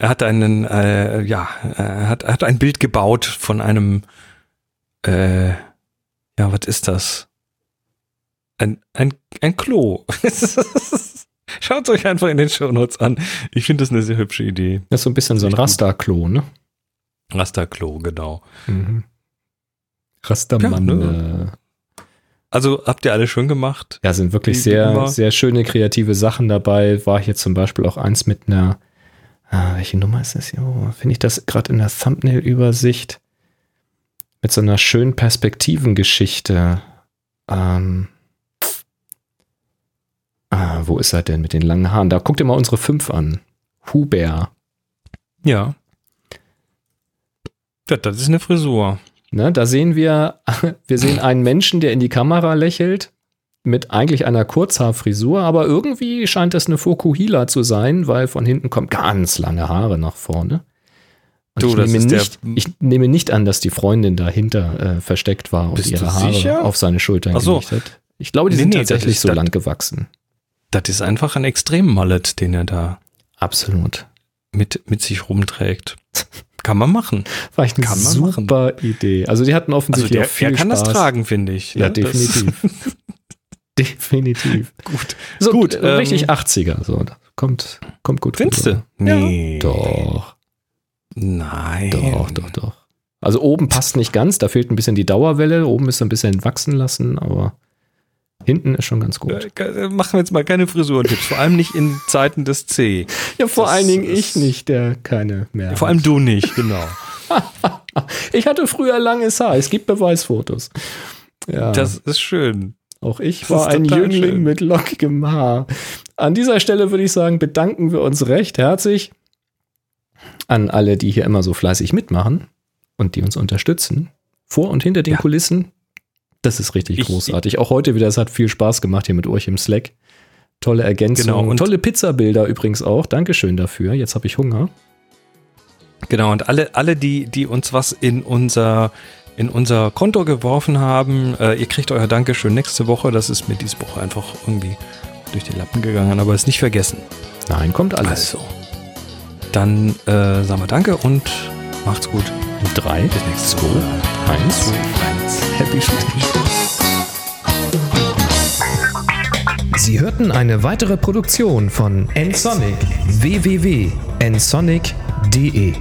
er hat einen, äh, ja, er hat, er hat ein Bild gebaut von einem, äh, ja, was ist das? Ein, ein, ein Klo. <laughs> Schaut euch einfach in den Shownotes an. Ich finde das eine sehr hübsche Idee. Das ist so ein bisschen so ein. Rasterklo, ne? Rasterklo, genau. Mhm. Rastermann. Ja, ne? Also habt ihr alle schön gemacht? ja, sind wirklich sehr, Nummer- sehr schöne kreative Sachen dabei. War hier zum Beispiel auch eins mit einer, ah, welche Nummer ist das hier? Oh, Finde ich das gerade in der Thumbnail-Übersicht mit so einer schönen Perspektivengeschichte. Ähm, ah, wo ist er denn mit den langen Haaren? Da guckt ihr mal unsere fünf an. Huber. Ja. Ja, das ist eine Frisur. Ne, da sehen wir, <laughs> wir sehen einen Menschen, der in die Kamera lächelt, mit eigentlich einer Kurzhaarfrisur, aber irgendwie scheint das eine Fokuhila zu sein, weil von hinten kommt ganz lange Haare nach vorne. Du, ich, nehme nicht, ich nehme nicht an, dass die Freundin dahinter äh, versteckt war und ihre Haare sicher? auf seine Schultern Ach so. gelegt hat. Ich glaube, die Nee, sind nee, tatsächlich so lang gewachsen. Das ist einfach ein Extrem-Mallet, den er da Absolut. mit, mit sich rumträgt. Kann man machen. War echt eine Kann man super Idee. Also die hatten Also offensichtlich der, auch viel der kann Spaß. das tragen, finde ich. Ja, ne? Das- definitiv. <laughs> definitiv. Gut. So, Gut, äh, richtig ähm, 80er. So, kommt, kommt gut Findest du? Nee. Doch, Nein. doch, doch, doch. Also oben passt nicht ganz, da fehlt ein bisschen die Dauerwelle. Oben ist ein bisschen wachsen lassen, aber hinten ist schon ganz gut. Äh, Machen wir jetzt mal keine Frisurentipps, vor allem nicht in Zeiten des C. Ja, vor das allen Dingen ich nicht, der keine mehr Vor hat. allem du nicht, genau. <laughs> Ich hatte früher langes Haar. Es gibt Beweisfotos. Ja, Das ist schön. auch ich das war ein Jüngling schön. mit lockigem Haar. An dieser Stelle würde ich sagen, bedanken wir uns recht herzlich an alle, die hier immer so fleißig mitmachen und die uns unterstützen. Vor und hinter den Ja. Kulissen. Das ist richtig Ich- großartig. Auch heute wieder, es hat viel Spaß gemacht hier mit euch im Slack. Tolle Ergänzung. Genau, und- Tolle Pizzabilder übrigens auch. Dankeschön dafür. Jetzt habe ich Hunger. Genau, und alle, alle die, die uns was in unser, in unser Konto geworfen haben, äh, ihr kriegt euer Dankeschön nächste Woche. Das ist mir diese Woche einfach irgendwie durch die Lappen gegangen, aber ist nicht vergessen. Nein, kommt alles. Also, dann äh, sagen wir Danke und macht's gut. Drei, Bis nächste Woche. eins. Happy Shooting. Sie hörten eine weitere Produktion von nsonic www.nsonic.de